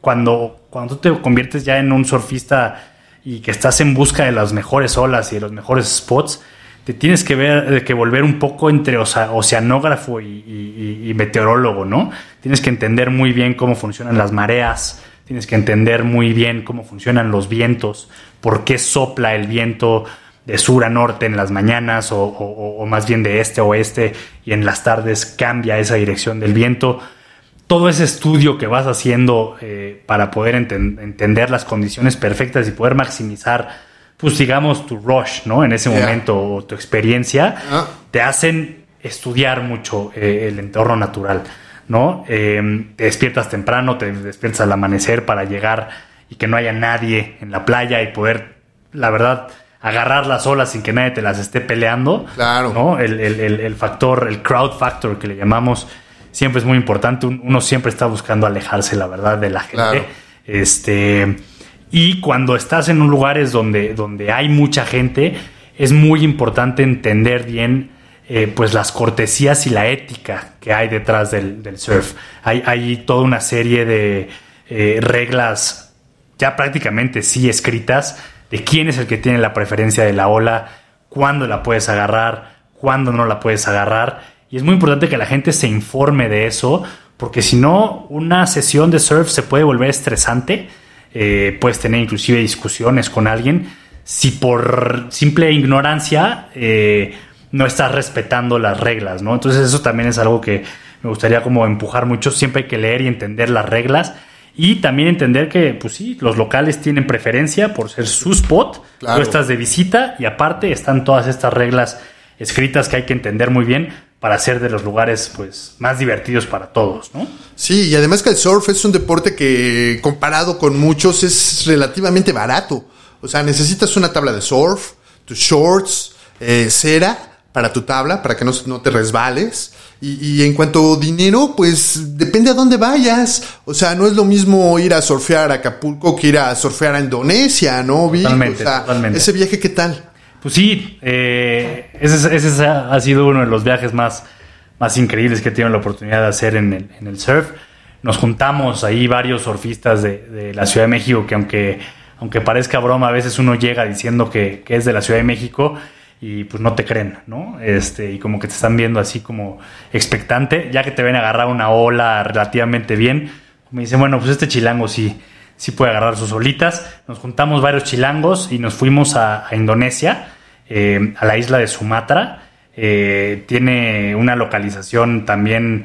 cuando, cuando tú te conviertes ya en un surfista y que estás en busca de las mejores olas y de los mejores spots, te tienes que ver, que volver un poco entre oceanógrafo y, meteorólogo, ¿no? Tienes que entender muy bien cómo funcionan las mareas, tienes que entender muy bien cómo funcionan los vientos, por qué sopla el viento de sur a norte en las mañanas o, más bien de este a oeste y en las tardes cambia esa dirección del viento. Todo ese estudio que vas haciendo eh, para poder entender las condiciones perfectas y poder maximizar pues digamos, tu rush, ¿no? En ese momento, o tu experiencia, ah. te hacen estudiar mucho eh, el entorno natural, ¿no? Em, te despiertas temprano, te despiertas al amanecer para llegar y que no haya nadie en la playa y poder, la verdad, agarrar las olas sin que nadie te las esté peleando. Claro. ¿no? El, el factor, el crowd factor que le llamamos, siempre es muy importante. Uno siempre está buscando alejarse, la verdad, de la gente. Claro. Este y cuando estás en un lugares donde, donde hay mucha gente, es muy importante entender bien eh, pues las cortesías y la ética que hay detrás del, surf. Hay, hay, toda una serie de eh, reglas ya prácticamente sí escritas quién es el que tiene la preferencia de la ola, cuándo la puedes agarrar, cuándo no la puedes agarrar. Y es muy importante que la gente se informe de eso, porque si no, una sesión de surf se puede volver estresante eh, puedes tener inclusive discusiones con alguien si por simple ignorancia eh, no estás respetando las reglas, ¿no? Entonces eso también es algo que me gustaría como empujar mucho, siempre hay que leer y entender las reglas y también entender que, pues sí, los locales tienen preferencia por ser su spot, tú estás de visita y aparte están todas estas reglas escritas que hay que entender muy bien para hacer de los lugares pues más divertidos para todos, ¿no? Sí, y además que el surf es un deporte que comparado con muchos es relativamente barato. O sea, necesitas una tabla de surf, tus shorts, eh, cera para tu tabla, para que no, no te resbales. Y, en cuanto a dinero, pues depende a dónde vayas. O sea, no es lo mismo ir a surfear a Acapulco que ir a surfear a Indonesia, ¿no? Totalmente, Ese viaje, ¿qué tal? Pues sí, eh, ese, ha sido uno de los viajes más, más increíbles que he tenido la oportunidad de hacer en el, en el surf. Nos juntamos ahí varios surfistas de, la Ciudad de México que aunque, aunque parezca broma, a veces uno llega diciendo que, es de la Ciudad de México y pues no te creen, ¿no? Este, y como que te están viendo así como expectante, ya que te ven agarrar una ola relativamente bien, me dicen, bueno, pues este chilango sí, sí puede agarrar sus olitas. Nos juntamos varios chilangos y nos fuimos a Indonesia eh, a la isla de Sumatra. Eh, tiene una localización también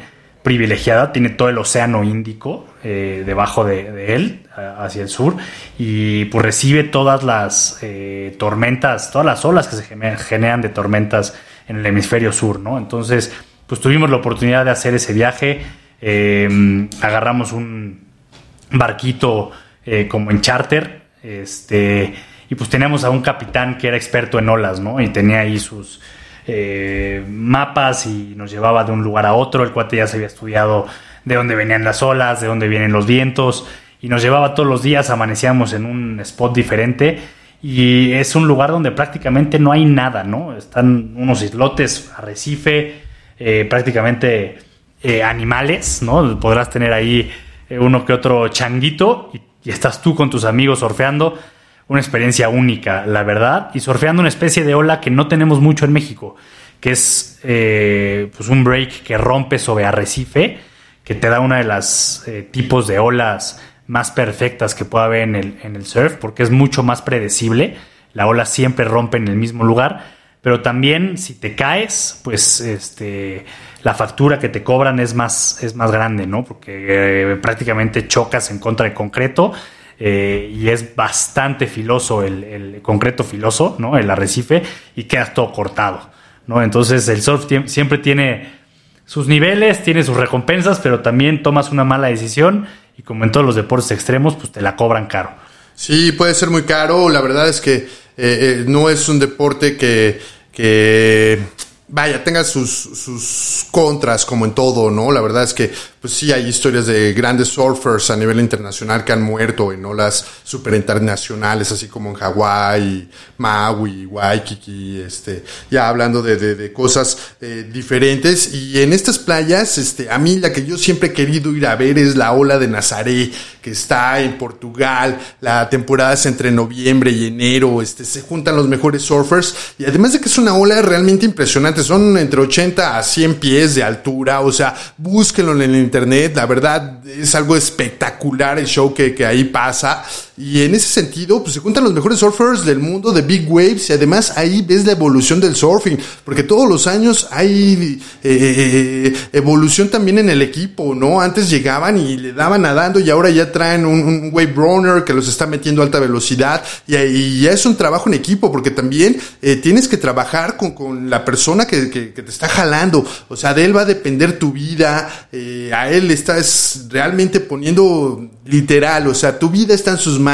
privilegiada, tiene todo el océano Índico eh, debajo de, él, hacia el sur, y pues recibe todas las tormentas, todas las olas que se generan de tormentas en el hemisferio sur, ¿no? Entonces, pues tuvimos la oportunidad de hacer ese viaje, agarramos un barquito como en charter, este, y pues teníamos a un capitán que era experto en olas, ¿no? Y tenía ahí sus eh, mapas y nos llevaba de un lugar a otro. El cuate ya se había estudiado de dónde venían las olas, de dónde vienen los vientos. Y nos llevaba todos los días, amanecíamos en un spot diferente. Y es un lugar donde prácticamente no hay nada, ¿no? Están unos islotes, arrecife, eh, prácticamente eh, animales, ¿no? Podrás tener ahí uno que otro changuito y, estás tú con tus amigos surfeando una experiencia única, la verdad, y surfeando una especie de ola que no tenemos mucho en México, que es eh, pues un break que rompe sobre arrecife, que te da una de las eh, tipos de olas más perfectas que pueda haber en el, en el surf, porque es mucho más predecible, la ola siempre rompe en el mismo lugar, pero también si te caes, pues este, la factura que te cobran es más, es más grande, ¿no? Porque eh, prácticamente chocas en contra de concreto eh, y es bastante filoso el, concreto filoso, ¿no? El arrecife y queda todo cortado, ¿no? Entonces el surf siempre tiene sus niveles, tiene sus recompensas, pero también tomas una mala decisión y como en todos los deportes extremos, pues te la cobran caro. Sí, puede ser muy caro. La verdad es que eh, eh, no es un deporte que, que vaya, tenga sus, sus contras como en todo, ¿no? La verdad es que pues sí hay historias de grandes surfers a nivel internacional que han muerto en olas super internacionales, así como en Hawái, Maui, Waikiki, este, ya hablando de, de, cosas eh, diferentes. Y en estas playas, este, a mí la que yo siempre he querido ir a ver es la ola de Nazaré, que está en Portugal. La temporada es entre noviembre y enero, este, se juntan los mejores surfers. Y además de que es una ola realmente impresionante, son entre 80 a 100 pies de altura, o sea, búsquenlo en el internet. La verdad es algo espectacular el show que, que ahí pasa. Y en ese sentido, pues se juntan los mejores surfers del mundo de Big Waves y además ahí ves la evolución del surfing, porque todos los años hay eh, eh, evolución también en el equipo, ¿no? Antes llegaban y le daban nadando y ahora ya traen un, wave runner que los está metiendo a alta velocidad y, ya es un trabajo en equipo, porque también eh, tienes que trabajar con, con la persona que, que, te está jalando, o sea, de él va a depender tu vida, a él estás realmente poniendo literal, o sea, tu vida está en sus manos,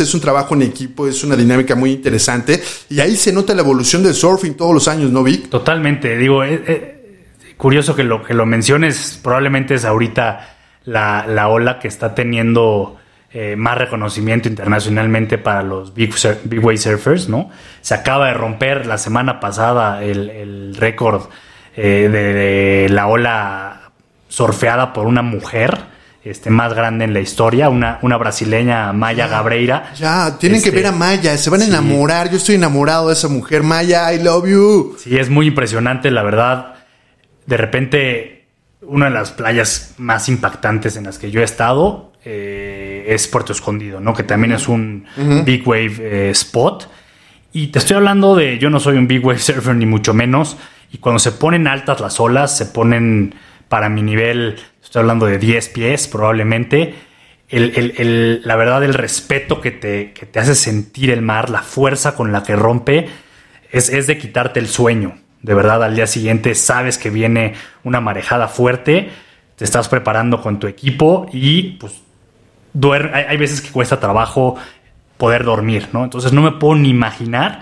es un trabajo en equipo, es una dinámica muy interesante y ahí se nota la evolución del surfing todos los años, ¿no, Vic? Totalmente, digo, eh, eh, curioso que lo que lo menciones, probablemente es ahorita la, ola que está teniendo eh, más reconocimiento internacionalmente para los Big, big Wave Surfers, ¿no? Se acaba de romper la semana pasada el, récord de la ola surfeada por una mujer este, más grande en la historia, una, una brasileña, Maya Gabreira. Ya, tienen que este, ver a Maya, se van a enamorar. Yo estoy enamorado de esa mujer. Maya, I love you. Sí, es muy impresionante, la verdad. De repente, una de las playas más impactantes en las que yo he estado eh, es Puerto Escondido, ¿no? Que también es un big wave eh, spot. Y te estoy hablando de, yo no soy un big wave surfer ni mucho menos. Y cuando se ponen altas las olas, se ponen para mi nivel estoy hablando de 10 pies probablemente, la verdad el respeto que te, te, hace sentir el mar, la fuerza con la que rompe, es, es, de quitarte el sueño. De verdad, al día siguiente sabes que viene una marejada fuerte, te estás preparando con tu equipo y pues hay, hay veces que cuesta trabajo poder dormir, ¿no? Entonces no me puedo ni imaginar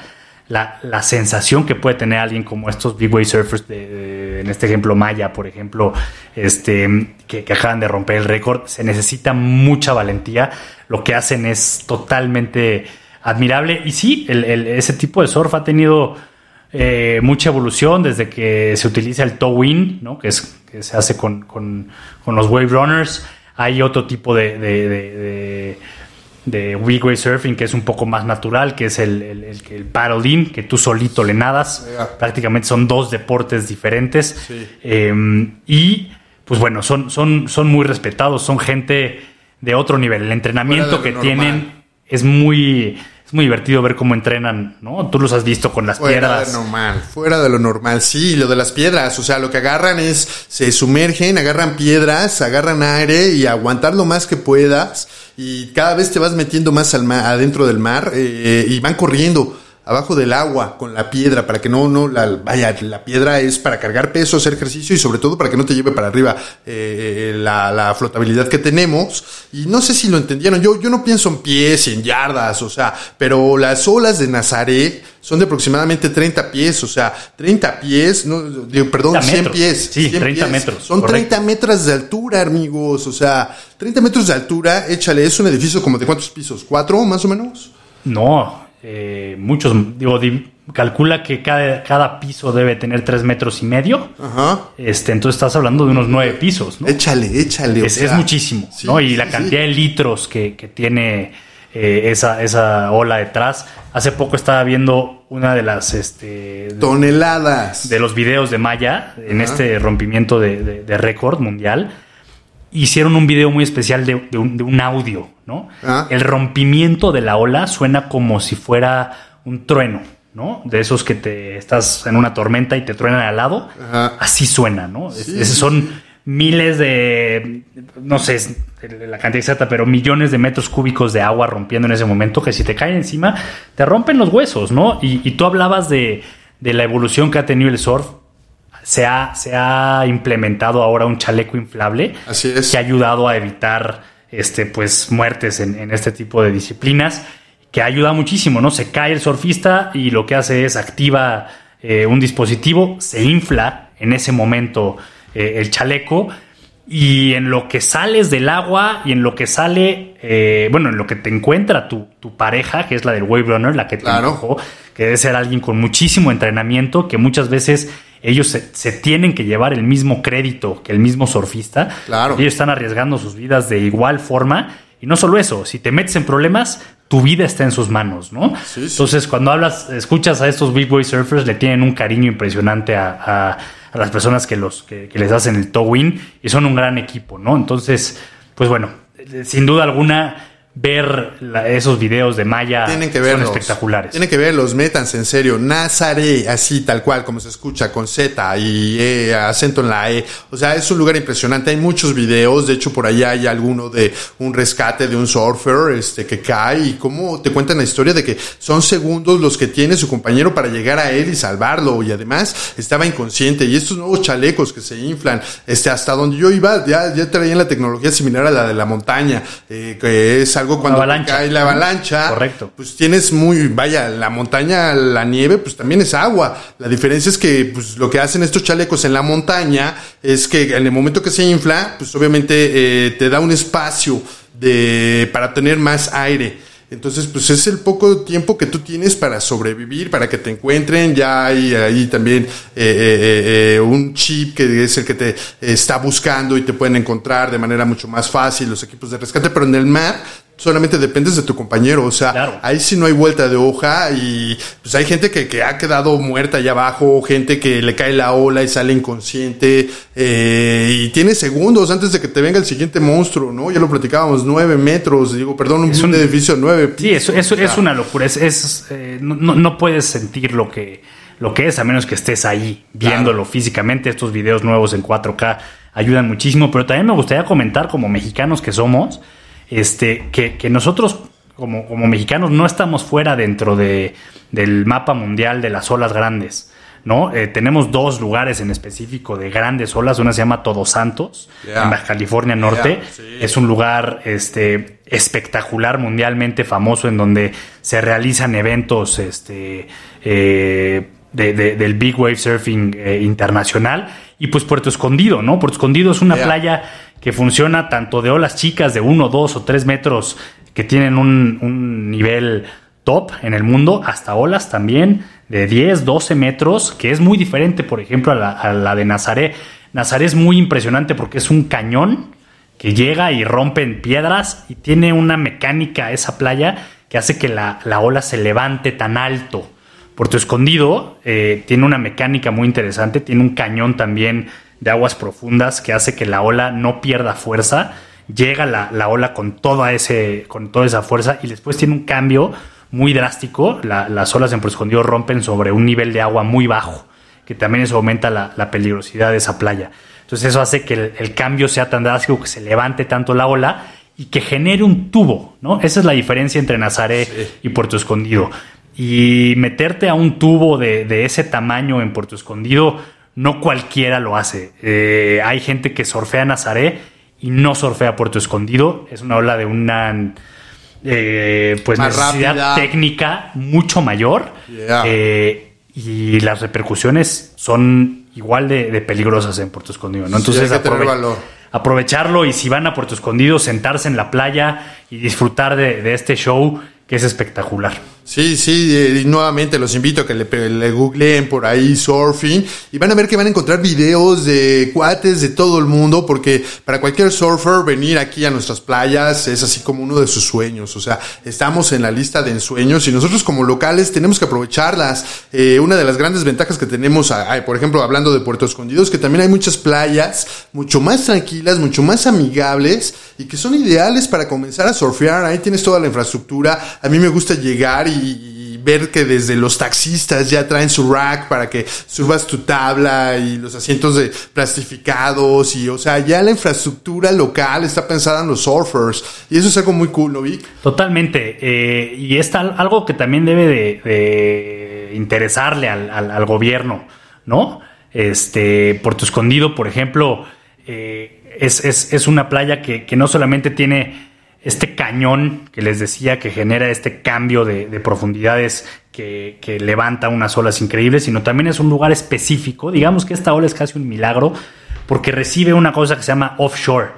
la, la, sensación que puede tener alguien como estos big wave surfers, de, en este ejemplo Maya, por ejemplo, este, que, acaban de romper el récord, se necesita mucha valentía. Lo que hacen es totalmente admirable. Y sí, el, ese tipo de surf ha tenido eh, mucha evolución desde que se utiliza el towing, ¿no? que, es, que se hace con, con, con los wave runners. Hay otro tipo de, de de Wave Surfing, que es un poco más natural, que es el, el, el, paddling, que tú solito le nadas. Prácticamente son dos deportes diferentes. Em, y pues bueno, son, son, son muy respetados, son gente de otro nivel. El entrenamiento que tienen es muy es muy divertido ver cómo entrenan, ¿no? Tú los has visto con las fuera piedras. Fuera de lo normal, fuera de lo normal, sí, lo de las piedras, o sea, lo que agarran es, se sumergen, agarran piedras, agarran aire y aguantar lo más que puedas y cada vez te vas metiendo más al adentro del mar eh, y van corriendo abajo del agua con la piedra para que no, no, la, vaya, la piedra es para cargar peso, hacer ejercicio y sobre todo para que no te lleve para arriba eh, la, la, flotabilidad que tenemos. Y no sé si lo entendieron, yo, yo no pienso en pies y en yardas, o sea, pero las olas de Nazaret son de aproximadamente 30 pies, o sea, 30 pies, no, perdón, 100 pies. Sí, 30 metros. Son 30 metros de altura, amigos, o sea, 30 metros de altura, échale, es un edificio como de cuántos pisos, cuatro más o menos. No, eh, muchos, digo, calcula que cada, cada, piso debe tener tres metros y medio. Ajá. Este, entonces estás hablando de unos nueve pisos, ¿no? Échale, échale. Es, muchísimo, ¿no? Y la cantidad de litros que, tiene eh, esa, esa ola detrás. Hace poco estaba viendo una de las este, toneladas de los videos de Maya en este rompimiento de, de récord mundial hicieron un video muy especial de, un, audio, ¿no? Ah. El rompimiento de la ola suena como si fuera un trueno, ¿no? De esos que te estás en una tormenta y te truenan al lado. Así suena, ¿no? Esos son miles de, no sé la cantidad exacta, pero millones de metros cúbicos de agua rompiendo en ese momento que si te cae encima te rompen los huesos, ¿no? Y, y tú hablabas de de la evolución que ha tenido el surf, se ha, se ha implementado ahora un chaleco inflable Así es. que ha ayudado a evitar este, pues, muertes en, en este tipo de disciplinas, que ayuda muchísimo, ¿no? Se cae el surfista y lo que hace es activa eh, un dispositivo, se infla en ese momento eh, el chaleco y en lo que sales del agua y en lo que sale, eh, bueno, en lo que te encuentra tu, tu pareja, que es la del Wave Runner, la que te Claro. empujó, que debe ser alguien con muchísimo entrenamiento, que muchas veces ellos se, se tienen que llevar el mismo crédito que el mismo surfista. Claro. Ellos están arriesgando sus vidas de igual forma. Y no solo eso, si te metes en problemas, tu vida está en sus manos, ¿no? Sí, sí. Entonces, cuando hablas, escuchas a estos Big Boy Surfers, le tienen un cariño impresionante a, a- a las personas que, los, que, que les hacen el towing y son un gran equipo, ¿no? Entonces, pues bueno, eh, sin duda alguna, ver la- esos videos de Maya Tienen que son verlos. espectaculares. Tienen que verlos, métanse en serio. Nazaré, así tal cual, como se escucha, con Z y E, acento en la E. O sea, es un lugar impresionante. Hay muchos videos. De hecho, por allá hay alguno de un rescate de un surfer este, que cae y cómo te cuentan la historia de que son segundos los que tiene su compañero para llegar a él y salvarlo. Y además estaba inconsciente. Y estos nuevos chalecos que se inflan, este, hasta donde yo iba, ya, ya traían la tecnología similar a la de la montaña, eh, que es algo cuando cae la avalancha Correcto. pues tienes muy, vaya, la montaña, la nieve, pues también es agua. La diferencia es que, pues lo que hacen estos chalecos en la montaña es que en el momento que se infla, pues obviamente eh, te da un espacio de, para tener más aire. Entonces, pues es el poco tiempo que tú tienes para sobrevivir, para que te encuentren. Ya hay ahí también eh, eh, eh, un chip que es el que te está buscando y te pueden encontrar de manera mucho más fácil los equipos de rescate. Pero en el mar solamente dependes de tu compañero. O sea, Claro. ahí sí no hay vuelta de hoja y pues hay gente que, que ha quedado muerta allá abajo, gente que le cae la ola y sale inconsciente eh, y tiene segundos antes de que te venga el siguiente monstruo, ¿no? Ya lo platicábamos, nueve metros, digo, perdón, un, Es un- edificio nueve. Sí, eso, eso O sea, es una locura. Es, es, eh, no, no- puedes sentir lo que, lo que es a menos que estés ahí viéndolo físicamente. Estos videos nuevos en 4K ayudan muchísimo. Pero también me gustaría comentar, como mexicanos que somos, este, que, que nosotros, como, como mexicanos, no estamos fuera dentro de, del mapa mundial de las olas grandes. ¿no? Eh, tenemos dos lugares en específico de grandes olas. Una se llama Todos Santos, Yeah. en Baja California Norte. Yeah, sí. Es un lugar este, espectacular, mundialmente famoso, en donde se realizan eventos este, eh, de- de- del Big Wave Surfing eh, internacional. Y pues Puerto Escondido, ¿no? Puerto Escondido es una Yeah. playa que funciona tanto de olas chicas de 1, 2 o 3 metros que tienen un, un nivel top en el mundo, hasta olas también de 10, 12 metros, que es muy diferente, por ejemplo, a la, de Nazaré. Nazaré es muy impresionante porque es un cañón que llega y rompe en piedras y tiene una mecánica esa playa que hace que la, la ola se levante tan alto. Puerto Escondido eh, tiene una mecánica muy interesante, tiene un cañón también de aguas profundas que hace que la ola no pierda fuerza, llega la, la ola con toda, ese, con toda esa fuerza y después tiene un cambio muy drástico, La- las olas en Puerto Escondido rompen sobre un nivel de agua muy bajo, que también eso aumenta la, la peligrosidad de esa playa. Entonces eso hace que el, el cambio sea tan drástico que se levante tanto la ola y que genere un tubo, ¿no? Esa es la diferencia entre Nazaré y Puerto Escondido. Y meterte a un tubo de, de ese tamaño en Puerto Escondido, no cualquiera lo hace. Eh, hay gente que surfea Nazaré y no surfea Puerto Escondido. Es una ola de una eh, pues Más necesidad rápida. técnica mucho mayor. Yeah. Eh, y las repercusiones son igual de, de peligrosas en Puerto Escondido, ¿no? Sí, Entonces hay que tener aprove- valor. aprovecharlo y si van a Puerto Escondido, sentarse en la playa y disfrutar de, de este show que es espectacular. Sí, sí, eh, y nuevamente los invito a que le, googleen por ahí surfing y van a ver que van a encontrar videos de cuates de todo el mundo porque para cualquier surfer venir aquí a nuestras playas es así como uno de sus sueños, o sea, estamos en la lista de ensueños y nosotros como locales tenemos que aprovecharlas. Eh, una de las grandes ventajas que tenemos, a- por ejemplo, hablando de Puerto Escondido, es que también hay muchas playas mucho más tranquilas, mucho más amigables y que son ideales para comenzar a surfear. Ahí tienes toda la infraestructura. A mí me gusta llegar y, y ver que desde los taxistas ya traen su rack para que subas tu tabla y los asientos de plastificados y, o sea, ya la infraestructura local está pensada en los surfers y eso es algo muy cool, ¿no, Vic? Totalmente. eh, y es algo que también debe de, interesarle al, gobierno, ¿no? Este, Puerto Escondido, por ejemplo, eh, es, una playa que, no solamente tiene este cañón que les decía que genera este cambio de, profundidades que, levanta unas olas increíbles, sino también es un lugar específico. Digamos que esta ola es casi un milagro porque recibe una cosa que se llama offshore.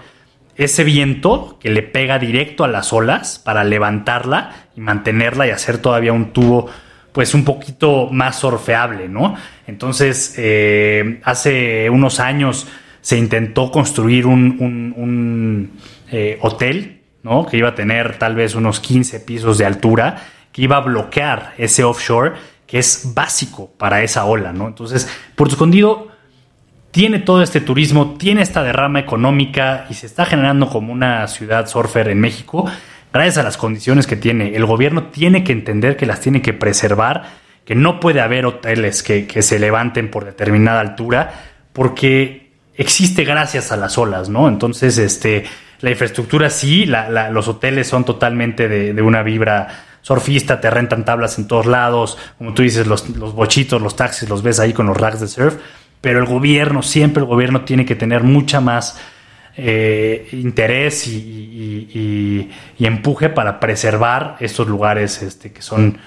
Ese viento que le pega directo a las olas para levantarla y mantenerla y hacer todavía un tubo pues un poquito más surfeable, ¿no? Entonces, eh, hace unos años se intentó construir un, eh, hotel, Que iba a tener tal vez unos 15 pisos de altura, que iba a bloquear ese offshore, que es básico para esa ola, ¿no? Entonces, Puerto Escondido tiene todo este turismo, tiene esta derrama económica y se está generando como una ciudad surfer en México gracias a las condiciones que tiene. El gobierno tiene que entender que las tiene que preservar, que no puede haber hoteles que, se levanten por determinada altura, porque existe gracias a las olas, ¿no? Entonces, este, la infraestructura sí, los hoteles son totalmente de, una vibra surfista, te rentan tablas en todos lados, como tú dices, los, los bochitos, los taxis, los ves ahí con los racks de surf pero el gobierno, siempre el gobierno tiene que tener mucha más eh, interés y, empuje para preservar estos lugares este, que son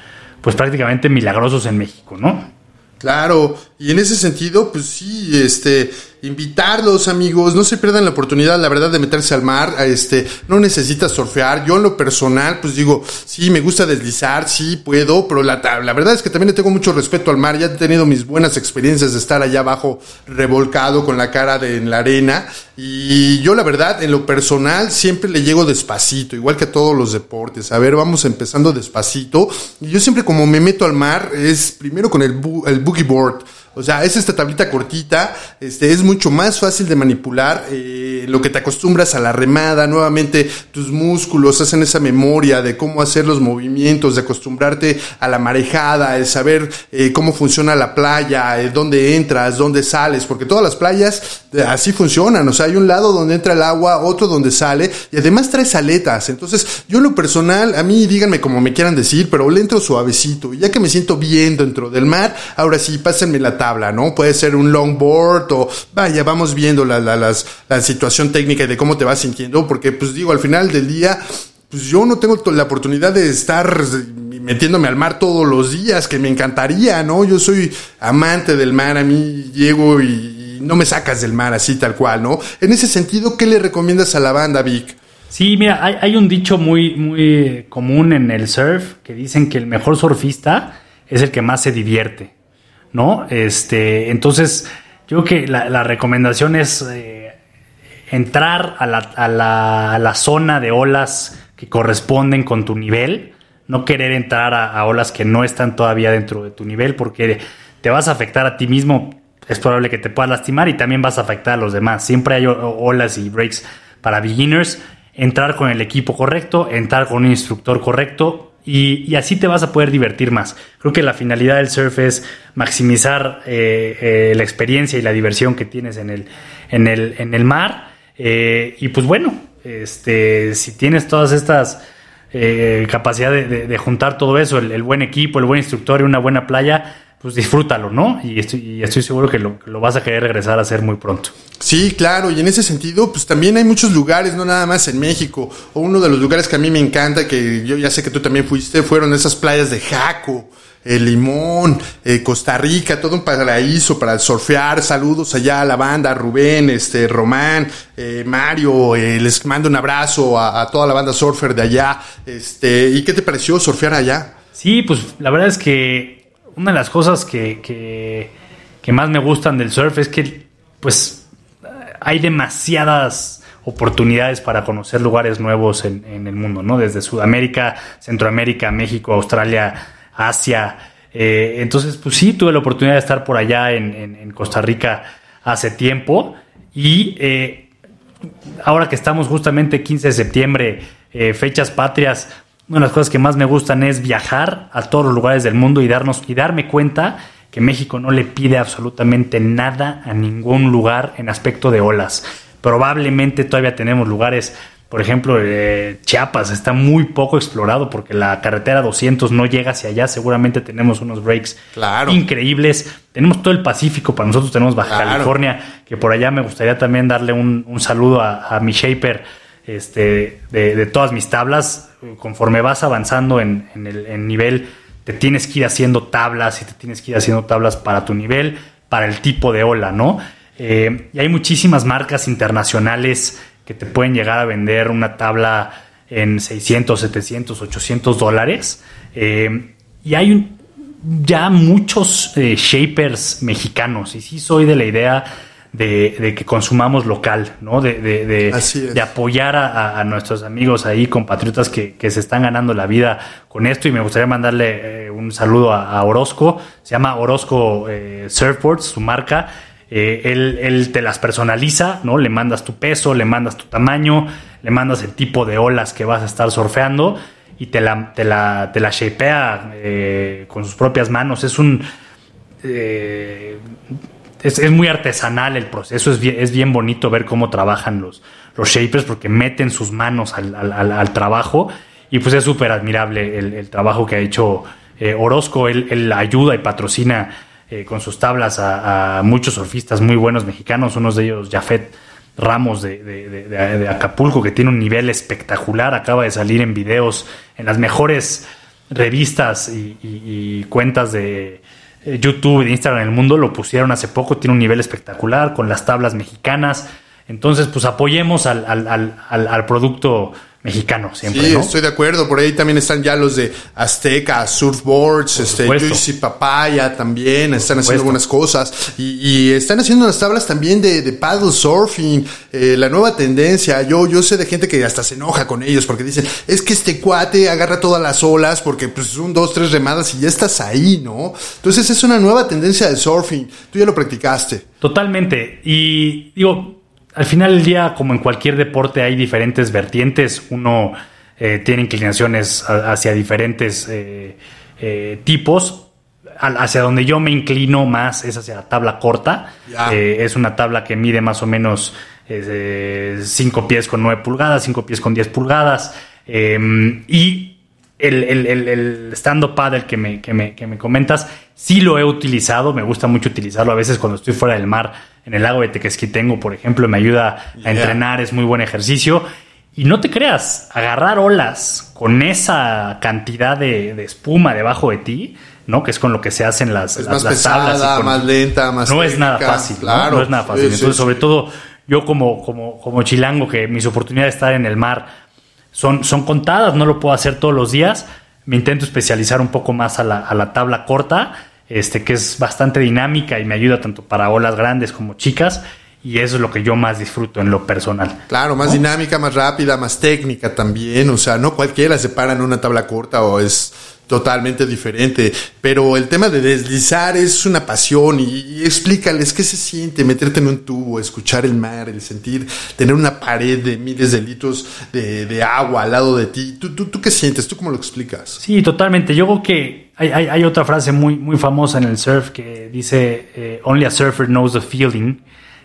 pues prácticamente milagrosos en México, ¿no? Claro, y en ese sentido, pues sí, este, invitarlos, amigos, no se pierdan la oportunidad, la verdad, de meterse al mar, este, no necesitas surfear, yo en lo personal, pues digo, sí, me gusta deslizar, sí, puedo, pero la, la verdad es que también le tengo mucho respeto al mar, ya he tenido mis buenas experiencias de estar allá abajo revolcado con la cara de, en la arena, y yo la verdad, en lo personal, siempre le llego despacito, igual que a todos los deportes, a ver, vamos empezando despacito, y yo siempre como me meto al mar, es primero con el, el boogie board, o sea, es esta tablita cortita, este, es mucho más fácil de manipular, eh, lo que te acostumbras a la remada, nuevamente tus músculos hacen esa memoria de cómo hacer los movimientos, de acostumbrarte a la marejada, de saber eh, cómo funciona la playa, eh, dónde entras, dónde sales, porque todas las playas así funcionan, o sea, hay un lado donde entra el agua, otro donde sale, y además traes aletas, entonces yo en lo personal, a mí díganme como me quieran decir, pero le entro suavecito, y ya que me siento bien dentro del mar, ahora sí, pásenme la tabla, ¿no? Puede ser un longboard o vaya, vamos viendo la, la, la situación técnica y de cómo te vas sintiendo, porque pues digo, al final del día, pues yo no tengo la oportunidad de estar metiéndome al mar todos los días, que me encantaría, ¿no? Yo soy amante del mar, a mí llego y, no me sacas del mar así tal cual, ¿no? En ese sentido, ¿qué le recomiendas a la banda, Vic? Sí, mira, hay, hay, un dicho muy, muy común en el surf que dicen que el mejor surfista es el que más se divierte. ¿No? Este, entonces, yo creo que la, recomendación es eh, entrar a la, zona de olas que corresponden con tu nivel, no querer entrar a, olas que no están todavía dentro de tu nivel, porque te vas a afectar a ti mismo, es probable que te puedas lastimar y también vas a afectar a los demás. Siempre hay olas y breaks para beginners. Entrar con el equipo correcto, entrar con un instructor correcto, y, así te vas a poder divertir más. Creo que la finalidad del surf es maximizar eh, eh, la experiencia y la diversión que tienes en el, en el, en el mar. Eh, y pues bueno, este, si tienes todas estas capacidades de, juntar todo eso, el, el, buen equipo, el buen instructor y una buena playa, pues disfrútalo, ¿no? Y estoy, estoy seguro que lo, lo, vas a querer regresar a hacer muy pronto. Sí, claro, y en ese sentido, pues también hay muchos lugares, no nada más en México. O uno de los lugares que a mí me encanta, que yo ya sé que tú también fuiste, fueron esas playas de Jaco. El Limón, eh, Costa Rica, todo un paraíso para surfear. Saludos allá a la banda, Rubén, este, Román, eh, Mario, eh, les mando un abrazo a, a, toda la banda surfer de allá. Este, ¿y qué te pareció surfear allá? Sí, pues la verdad es que una de las cosas que, más me gustan del surf es que pues hay demasiadas oportunidades para conocer lugares nuevos en, el mundo, ¿no? Desde Sudamérica, Centroamérica, México, Australia, Asia. Eh, entonces, pues sí, tuve la oportunidad de estar por allá en, Costa Rica hace tiempo y eh, ahora que estamos justamente 15 de septiembre, eh, fechas patrias, una de las cosas que más me gustan es viajar a todos los lugares del mundo y, darnos, y darme cuenta que México no le pide absolutamente nada a ningún lugar en aspecto de olas. Probablemente todavía tenemos lugares Por ejemplo, eh, Chiapas está muy poco explorado porque la carretera 200 no llega hacia allá. Seguramente tenemos unos breaks increíbles. Tenemos todo el Pacífico, para nosotros tenemos Baja California, que por allá me gustaría también darle un, saludo a, mi shaper este, de, todas mis tablas. Conforme vas avanzando en, el nivel, te tienes que ir haciendo tablas y te tienes que ir haciendo tablas para tu nivel, para el tipo de ola, ¿no? Eh, y hay muchísimas marcas internacionales que te pueden llegar a vender una tabla en 600, 700, 800 dólares. Eh, y hay ya muchos eh, shapers mexicanos. Y sí soy de la idea de, que consumamos local, ¿no? De, de, apoyar a, nuestros amigos ahí, compatriotas que, que, se están ganando la vida con esto. Y me gustaría mandarle eh, un saludo a, Orozco. Se llama Orozco Surfboards, su marca eh, él, te las personaliza, ¿no? Le mandas tu peso, le mandas tu tamaño, le mandas el tipo de olas que vas a estar surfeando y te la, te la, te la shapea eh, con sus propias manos. Es un. Eh, es, muy artesanal el proceso, es bien, es bien bonito ver cómo trabajan los, los shapers porque meten sus manos al, trabajo y pues es súper admirable el, trabajo que ha hecho Orozco. Él, él ayuda y patrocina eh, con sus tablas a, muchos surfistas muy buenos mexicanos, unos de ellos Jafet Ramos de, Acapulco, que tiene un nivel espectacular, acaba de salir en videos en las mejores revistas y, cuentas de eh, YouTube y de Instagram el mundo, lo pusieron hace poco, tiene un nivel espectacular con las tablas mexicanas. Entonces, pues apoyemos al, al, al producto mexicano siempre. Sí, estoy de acuerdo. Por ahí también están ya los de Azteca, Surfboards, este, Juicy Papaya también. Están haciendo algunas cosas. Y, están haciendo unas tablas también de, de paddle surfing. Eh, la nueva tendencia. Yo, yo sé de gente que hasta se enoja con ellos porque dicen, es que este cuate agarra todas las olas porque pues son dos, tres remadas y ya estás ahí, ¿no? Entonces es una nueva tendencia de surfing. Tú ya lo practicaste. Totalmente. Y digo, al final del día, como en cualquier deporte, hay diferentes vertientes. Uno eh, tiene inclinaciones hacia diferentes eh, eh, tipos. hacia donde yo me inclino más es hacia la tabla corta. es una tabla que mide más o menos 5 pies con 9 pulgadas, 5 pies con 10 pulgadas. Em, y el, el, el, stand-up paddle que me, que, me, que me comentas, sí lo he utilizado, me gusta mucho utilizarlo a veces cuando estoy fuera del mar, en el lago de Tequesquitengo, por ejemplo, me ayuda a entrenar, es muy buen ejercicio. Y no te creas, agarrar olas con esa cantidad de, espuma debajo de ti, ¿no? Que es con lo que se hacen las, es más pesada, más lenta, más No es nada fácil, claro. ¿no? es nada fácil. Entonces, sobre todo, yo como, como, como chilango, que mis oportunidades de estar en el mar son, son contadas, no lo puedo hacer todos los días. Me intento especializar un poco más a la, a la tabla corta este, que es bastante dinámica y me ayuda tanto para olas grandes como chicas. Y eso es lo que yo más disfruto en lo personal. Claro, más dinámica, más rápida, más técnica también. O sea, no cualquiera se para en una tabla corta o es totalmente diferente. Pero el tema de deslizar es una pasión y, explícales qué se siente meterte en un tubo, escuchar el mar, el sentir, tener una pared de miles de litros de, agua al lado de ti. ¿Tú, tú, ¿Tú qué sientes? ¿Tú cómo lo explicas? Sí, totalmente. Yo creo que hay, hay, otra frase muy, muy famosa en el surf que dice, eh, Only a surfer knows the feeling.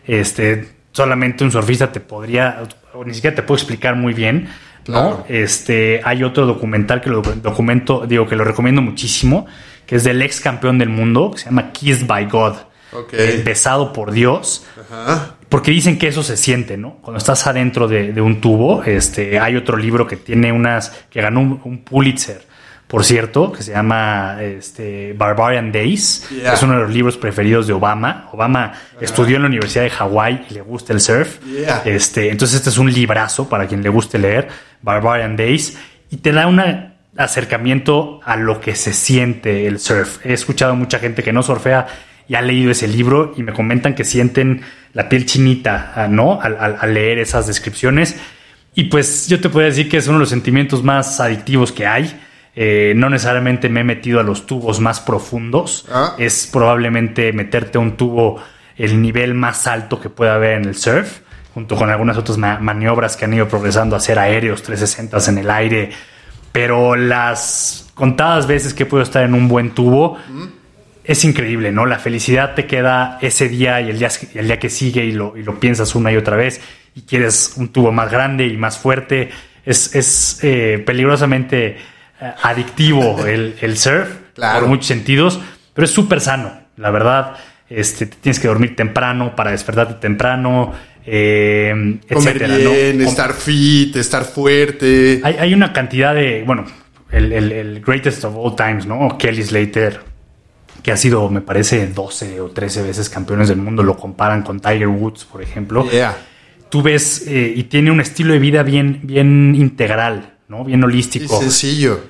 Este, solamente un surfista te podría, o ni siquiera te puedo explicar muy bien ¿no? Este, hay otro documental que lo documento, digo que lo recomiendo muchísimo, que es del ex campeón del mundo, que se llama Kissed by God. Besado por Dios. Porque dicen que eso se siente, ¿no? Cuando estás adentro de, un tubo, este, hay otro libro que tiene unas, que ganó un Pulitzer por cierto, que se llama este, Barbarian Days. Es uno de los libros preferidos de Obama. Obama estudió en la Universidad de Hawái y le gusta el surf. Este, entonces este es un librazo para quien le guste leer, Barbarian Days, y te da un acercamiento a lo que se siente el surf. He escuchado mucha gente que no surfea y ha leído ese libro y me comentan que sienten la piel chinita, ah, ¿no? Al, al leer esas descripciones. Y pues yo te puedo decir que es uno de los sentimientos más adictivos que hay eh, no necesariamente me he metido a los tubos más profundos. Ah. Es probablemente meterte a un tubo el nivel más alto que pueda haber en el surf, junto con algunas otras maniobras que han ido progresando a hacer aéreos 360 en el aire. Pero las contadas veces que puedo estar en un buen tubo, es increíble, ¿no? La felicidad te queda ese día y el día, el día que sigue y lo, y lo piensas una y otra vez y quieres un tubo más grande y más fuerte. Es, es eh, peligrosamente adictivo el, el surf por muchos sentidos, pero es súper sano, la verdad. Este, tienes que dormir temprano para despertarte temprano. Eh, Comer bien, estar fit, estar fuerte. Hay, hay una cantidad de, bueno, el, el, el, greatest of all times, ¿no? Kelly Slater, que ha sido, me parece, 12 o 13 veces campeones del mundo, lo comparan con Tiger Woods, por ejemplo. Tú ves, eh, y tiene un estilo de vida bien, bien integral, ¿no? Bien holístico. sencillo.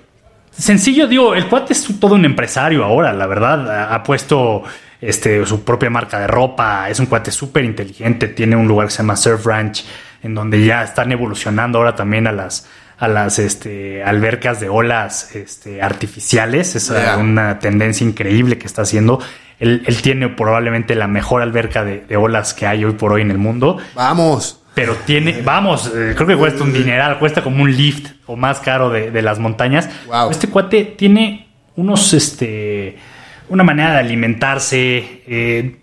Sencillo, digo, el cuate es todo un empresario ahora, la verdad. Ha puesto este, su propia marca de ropa, es un cuate súper inteligente, tiene un lugar que se llama Surf Ranch, en donde ya están evolucionando ahora también a las, a las este, albercas de olas este, artificiales. Es una tendencia increíble que está haciendo. Él, tiene probablemente la mejor alberca de, olas que hay hoy por hoy en el mundo. Vamos. Pero tiene, vamos, eh, creo que cuesta un dineral, cuesta como un lift o más caro de, las montañas. Este cuate tiene unos, este, una manera de alimentarse. Eh,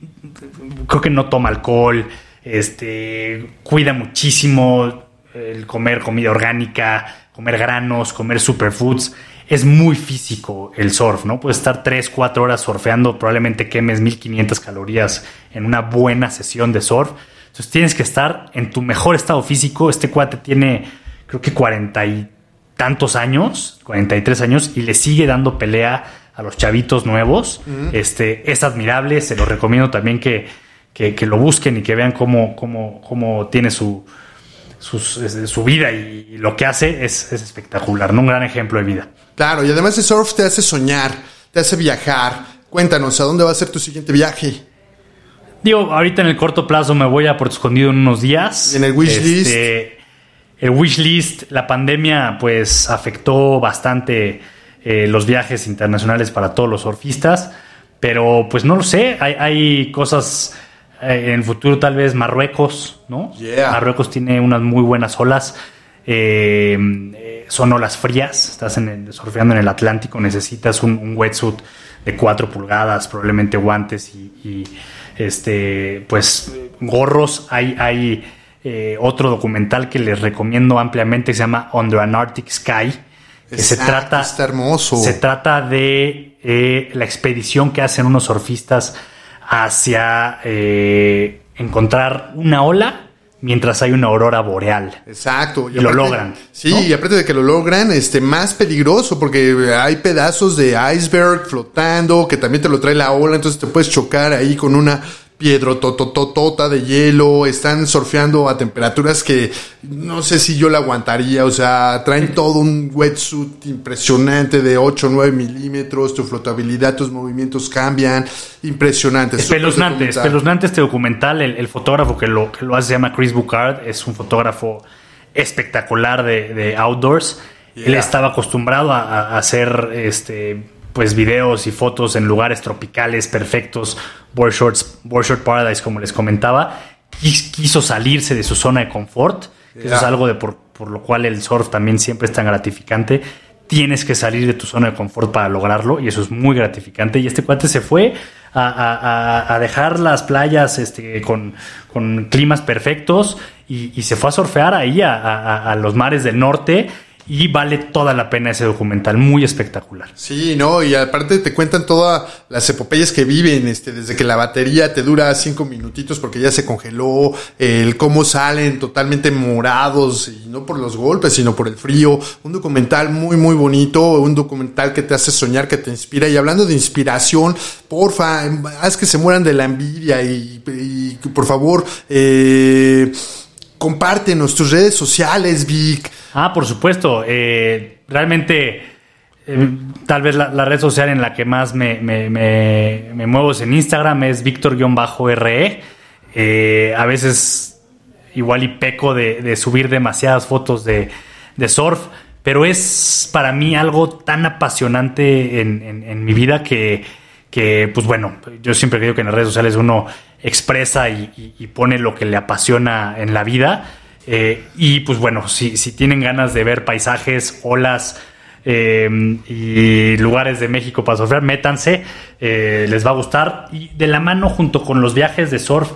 creo que no toma alcohol. Este, cuida muchísimo el comer comida orgánica, comer granos, comer superfoods. Es muy físico el surf, ¿no? Puedes estar 3, 4 horas surfeando, probablemente quemes 1500 calorías en una buena sesión de surf. Entonces tienes que estar en tu mejor estado físico. Este cuate tiene, creo que 40 y tantos años, 43 años, y le sigue dando pelea a los chavitos nuevos. este, es admirable, se lo recomiendo también que, que, lo busquen y que vean cómo, cómo, cómo tiene su, su vida y, lo que hace es, espectacular, ¿no? Un gran ejemplo de vida. Claro, y además el surf te hace soñar, te hace viajar. Cuéntanos, ¿a dónde va a ser tu siguiente viaje? Digo, ahorita en el corto plazo me voy a Puerto Escondido en unos días. En el wish este, list. El wish list, la pandemia pues afectó bastante eh, los viajes internacionales para todos los surfistas, pero pues no lo sé, hay, hay cosas eh, en el futuro tal vez Marruecos, ¿no? Marruecos tiene unas muy buenas olas. Eh, son olas frías, estás en surfeando en el Atlántico, necesitas un, wetsuit de 4 pulgadas, probablemente guantes y, este, pues gorros. Hay, hay eh, otro documental que les recomiendo ampliamente que se llama Under an Arctic Sky. Que se trata, está hermoso. Se trata de la expedición que hacen unos surfistas hacia eh, encontrar una ola mientras hay una aurora boreal. Exacto. Y, lo logran. Sí, y aparte de que lo logran, este, más peligroso, porque hay pedazos de iceberg flotando, que también te lo trae la ola, entonces te puedes chocar ahí con una piedro tototota de hielo, están surfeando a temperaturas que no sé si yo la aguantaría, o sea, traen todo un wetsuit impresionante de 8 o 9 milímetros, tu flotabilidad, tus movimientos cambian, impresionante. Espeluznante, espeluznante este documental, el, fotógrafo que lo, que lo hace se llama Chris Bucard, es un fotógrafo espectacular de, outdoors. Él estaba acostumbrado a, a hacer este pues videos y fotos en lugares tropicales perfectos, board, shorts, short paradise, como les comentaba, quiso salirse de su zona de confort, eso es algo de por, lo cual el surf también siempre es tan gratificante. Tienes que salir de tu zona de confort para lograrlo y eso es muy gratificante. Y este cuate se fue a, dejar las playas este, con, climas perfectos y, y, se fue a surfear ahí a, los mares del norte y vale toda la pena ese documental, muy espectacular. Sí, no, y aparte te cuentan todas las epopeyas que viven, este, desde que la batería te dura cinco minutitos porque ya se congeló, el cómo salen totalmente morados, y no por los golpes, sino por el frío. Un documental muy, muy bonito, un documental que te hace soñar, que te inspira. Y hablando de inspiración, porfa, haz que se mueran de la envidia y, y por favor, eh, compártenos tus redes sociales, Vic. Ah, por supuesto. Eh, realmente, eh, tal vez la, red social en la que más me, muevo es en Instagram, es Víctor-RE. Eh, a veces igual y peco de, subir demasiadas fotos de, surf, pero es para mí algo tan apasionante en, mi vida que, que, pues bueno, yo siempre creo que en las redes sociales uno expresa y, pone lo que le apasiona en la vida. Eh, y pues bueno, si, si, tienen ganas de ver paisajes, olas, eh, y lugares de México para surfear, métanse, eh, les va a gustar. Y de la mano, junto con los viajes de surf,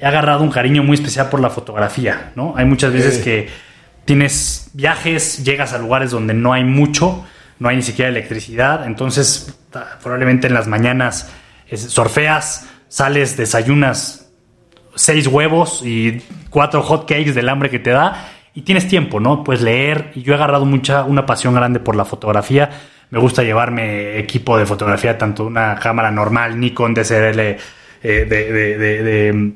he agarrado un cariño muy especial por la fotografía, ¿no? Hay muchas veces que tienes viajes, llegas a lugares donde no hay mucho, no hay ni siquiera electricidad, entonces probablemente en las mañanas surfeas, sales, desayunas seis huevos y cuatro hot cakes del hambre que te da y tienes tiempo, ¿no? Puedes leer y yo he agarrado mucha, una pasión grande por la fotografía. Me gusta llevarme equipo de fotografía, tanto una cámara normal, Nikon, DSLR, eh, de, de, de,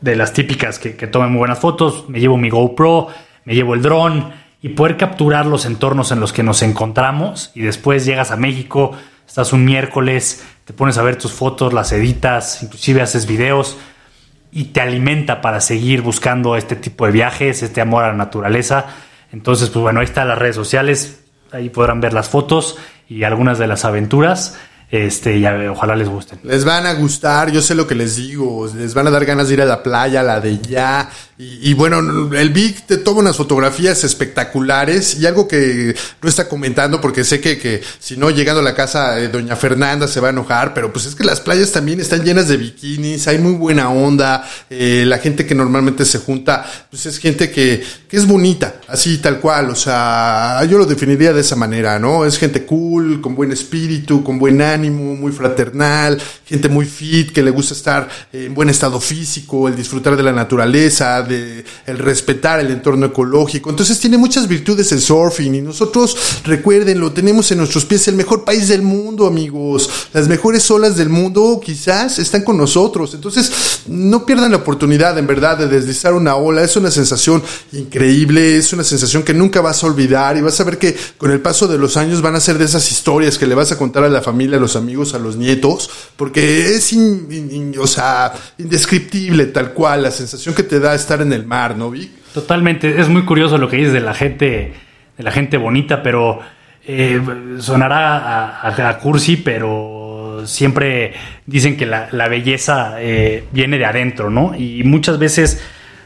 de, las típicas que, que toman muy buenas fotos. Me llevo mi GoPro, me llevo el dron y poder capturar los entornos en los que nos encontramos y después llegas a México, estás un miércoles, te pones a ver tus fotos, las editas, inclusive haces videos y te alimenta para seguir buscando este tipo de viajes, este amor a la naturaleza. Entonces, pues bueno, ahí están las redes sociales, ahí podrán ver las fotos y algunas de las aventuras. Este, y ojalá les gusten. Les van a gustar, yo sé lo que les digo, les van a dar ganas de ir a la playa, la de ya. Y, bueno, el Big te toma unas fotografías espectaculares y algo que no está comentando, porque sé que, que si no, llegando a la casa, de doña Fernanda se va a enojar, pero pues es que las playas también están llenas de bikinis, hay muy buena onda, eh, la gente que normalmente se junta, pues es gente que, que es bonita, así tal cual, o sea, yo lo definiría de esa manera, ¿no? Es gente cool, con buen espíritu, con buen ánimo muy fraternal, gente muy fit, que le gusta estar en buen estado físico, el disfrutar de la naturaleza, de el respetar el entorno ecológico. Entonces tiene muchas virtudes el surfing y nosotros, recuerden, lo tenemos en nuestros pies, el mejor país del mundo, amigos. Las mejores olas del mundo quizás están con nosotros. Entonces, no pierdan la oportunidad, en verdad, de deslizar una ola. Es una sensación increíble, es una sensación que nunca vas a olvidar y vas a ver que con el paso de los años van a ser de esas historias que le vas a contar a la familia, a los amigos, a los nietos, porque es o sea, indescriptible tal cual la sensación que te da estar en el mar, ¿no, Vic? Totalmente, es muy curioso lo que dices de la gente, de la gente bonita, pero eh, sonará a, cursi, pero siempre dicen que la, belleza eh, viene de adentro, ¿no? Y muchas veces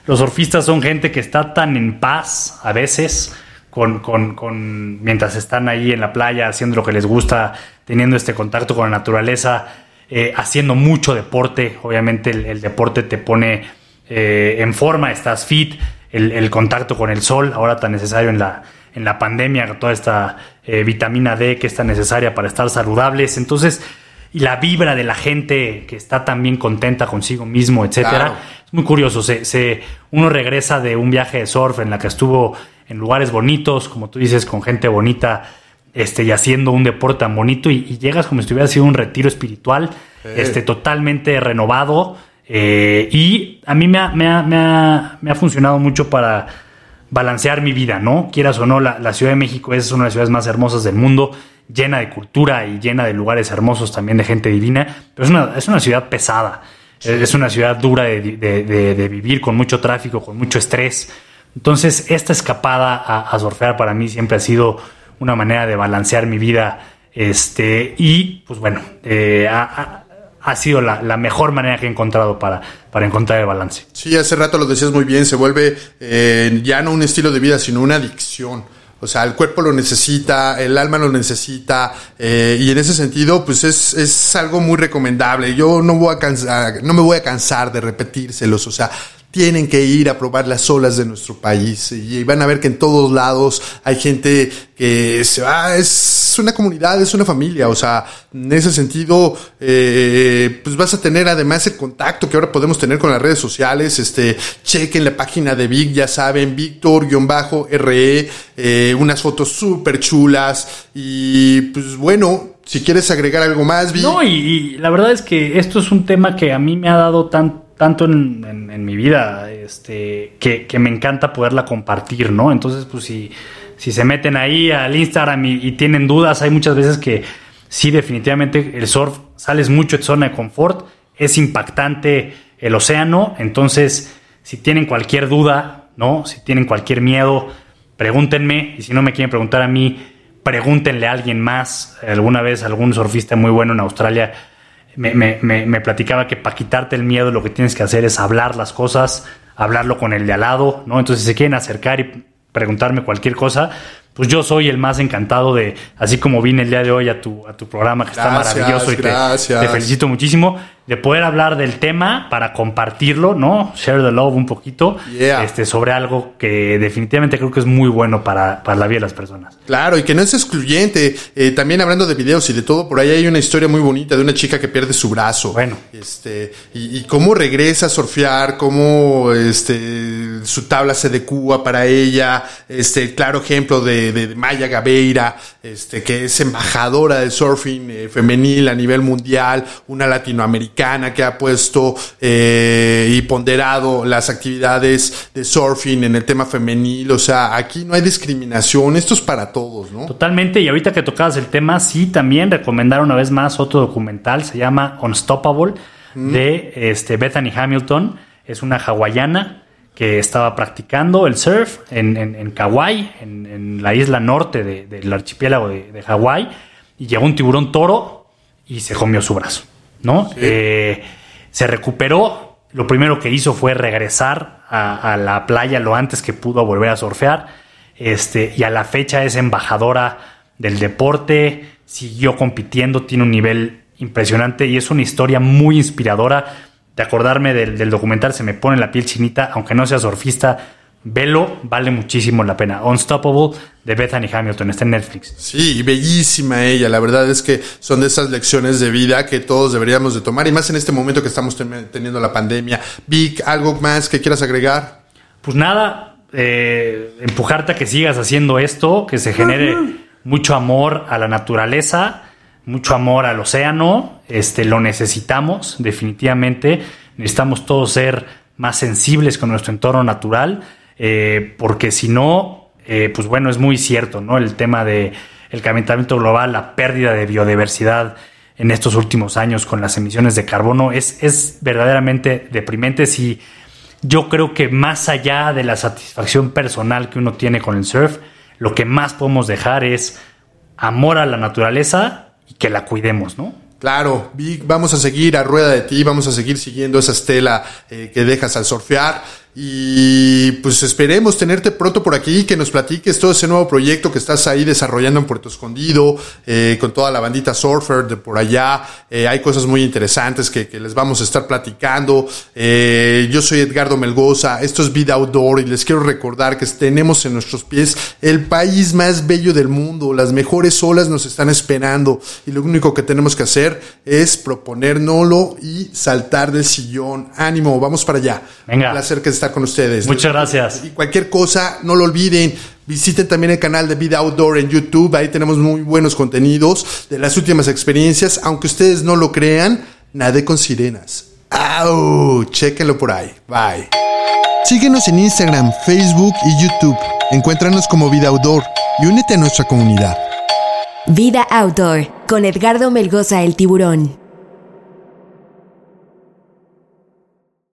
los surfistas son gente que está tan en paz a veces con, con, con, mientras están ahí en la playa haciendo lo que les gusta, teniendo este contacto con la naturaleza, eh, haciendo mucho deporte. Obviamente el, deporte te pone eh, en forma, estás fit, el, contacto con el sol, ahora tan necesario en la, en la pandemia, toda esta eh, vitamina D que es tan necesaria para estar saludables. Entonces, y la vibra de la gente que está también contenta consigo mismo, etcétera. Es muy curioso. Se, se, uno regresa de un viaje de surf en la que estuvo en lugares bonitos, como tú dices, con gente bonita, este, y haciendo un deporte tan bonito, y, llegas como si estuviera sido un retiro espiritual, este, totalmente renovado. Eh, y a mí me ha, me, ha, me, ha, funcionado mucho para balancear mi vida, ¿no? Quieras o no, la, Ciudad de México es una de las ciudades más hermosas del mundo, llena de cultura y llena de lugares hermosos también de gente divina, pero es una, es una ciudad pesada, es una ciudad dura de, de vivir, con mucho tráfico, con mucho estrés. Entonces, esta escapada a, surfear para mí siempre ha sido una manera de balancear mi vida. Este, y pues bueno, eh, ha, sido la, mejor manera que he encontrado para, para encontrar el balance. Sí, hace rato lo decías muy bien, se vuelve eh, ya no un estilo de vida, sino una adicción. O sea, el cuerpo lo necesita, el alma lo necesita, eh, y en ese sentido, pues es, es algo muy recomendable. Yo no voy a cansar, no me voy a cansar de repetírselos. O sea, tienen que ir a probar las olas de nuestro país y van a ver que en todos lados hay gente que se va, es una comunidad, es una familia, o sea, en ese sentido, eh, pues vas a tener además el contacto que ahora podemos tener con las redes sociales, este, chequen la página de Vic, ya saben, Víctor-RE, eh, unas fotos súper chulas y pues bueno, si quieres agregar algo más, Vic. No, y, y la verdad es que esto es un tema que a mí me ha dado tan tanto en, mi vida este, que, me encanta poderla compartir, ¿no? Entonces, pues si, si se meten ahí al Instagram y, tienen dudas, hay muchas veces que sí, definitivamente el surf sales mucho de zona de confort, es impactante el océano, entonces si tienen cualquier duda, ¿no? Si tienen cualquier miedo, pregúntenme y si no me quieren preguntar a mí, pregúntenle a alguien más. Alguna vez algún surfista muy bueno en Australia me, me, me, platicaba que para quitarte el miedo lo que tienes que hacer es hablar las cosas, hablarlo con el de al lado, ¿no? Entonces, si se quieren acercar y preguntarme cualquier cosa, pues yo soy el más encantado de, así como vine el día de hoy a tu, a tu programa, que está maravilloso y te, te, felicito muchísimo, de poder hablar del tema para compartirlo, ¿no? Share the love un poquito, este, sobre algo que definitivamente creo que es muy bueno para, para, la vida de las personas. Claro, y que no es excluyente. Eh, también hablando de videos y de todo, por ahí hay una historia muy bonita de una chica que pierde su brazo. Bueno. Este, y, y cómo regresa a surfear, cómo este, su tabla se decúa para ella, este, claro ejemplo de, de Maya Gabeira, este, que es embajadora del surfing eh, femenil a nivel mundial, una latinoamericana que ha puesto eh, y ponderado las actividades de surfing en el tema femenil. O sea, aquí no hay discriminación, esto es para todos, ¿no? Totalmente, y ahorita que tocabas el tema, sí, también recomendar una vez más otro documental, se llama Unstoppable, de este, Bethany Hamilton, es una hawaiana que estaba practicando el surf en, en, en Kauai, en, la isla norte del archipiélago de, de Hawái, y llegó un tiburón toro y se comió su brazo. ¿No? Eh, se recuperó. Lo primero que hizo fue regresar a, la playa lo antes que pudo a volver a surfear. Este, y a la fecha es embajadora del deporte, siguió compitiendo, tiene un nivel impresionante y es una historia muy inspiradora. De acordarme del, del documental se me pone la piel chinita, aunque no sea surfista, Velo, vale muchísimo la pena. Unstoppable de Bethany Hamilton, está en Netflix. Sí, bellísima ella. La verdad es que son de esas lecciones de vida que todos deberíamos de tomar y más en este momento que estamos teniendo la pandemia. Vic, ¿algo más que quieras agregar? Pues nada, eh, empujarte a que sigas haciendo esto, que se genere mucho amor a la naturaleza, mucho amor al océano. Este, lo necesitamos, definitivamente. Necesitamos todos ser más sensibles con nuestro entorno natural eh, porque si no, eh, pues bueno, es muy cierto, ¿no? El tema de el calentamiento global, la pérdida de biodiversidad en estos últimos años con las emisiones de carbono es, es verdaderamente deprimente. Si yo creo que más allá de la satisfacción personal que uno tiene con el surf, lo que más podemos dejar es amor a la naturaleza y que la cuidemos, ¿no? Claro, vamos a seguir a rueda de ti, vamos a seguir siguiendo esa estela eh, que dejas al surfear. Y pues esperemos tenerte pronto por aquí, que nos platiques todo ese nuevo proyecto que estás ahí desarrollando en Puerto Escondido, eh, con toda la bandita surfer de por allá. Eh, hay cosas muy interesantes que, que, les vamos a estar platicando. Eh, yo soy Edgardo Melgoza, esto es Vida Outdoor y les quiero recordar que tenemos en nuestros pies el país más bello del mundo. Las mejores olas nos están esperando y lo único que tenemos que hacer es proponérnoslo y saltar del sillón. Ánimo, vamos para allá. Venga. Un placer que con ustedes. Muchas gracias. Y cualquier cosa, no lo olviden. Visiten también el canal de Vida Outdoor en YouTube. Ahí tenemos muy buenos contenidos de las últimas experiencias. Aunque ustedes no lo crean, nadé con sirenas. ¡Au! Chéquenlo por ahí. Bye. Síguenos en Instagram, Facebook y YouTube. Encuéntranos como Vida Outdoor y únete a nuestra comunidad. Vida Outdoor con Edgardo Melgoza el Tiburón.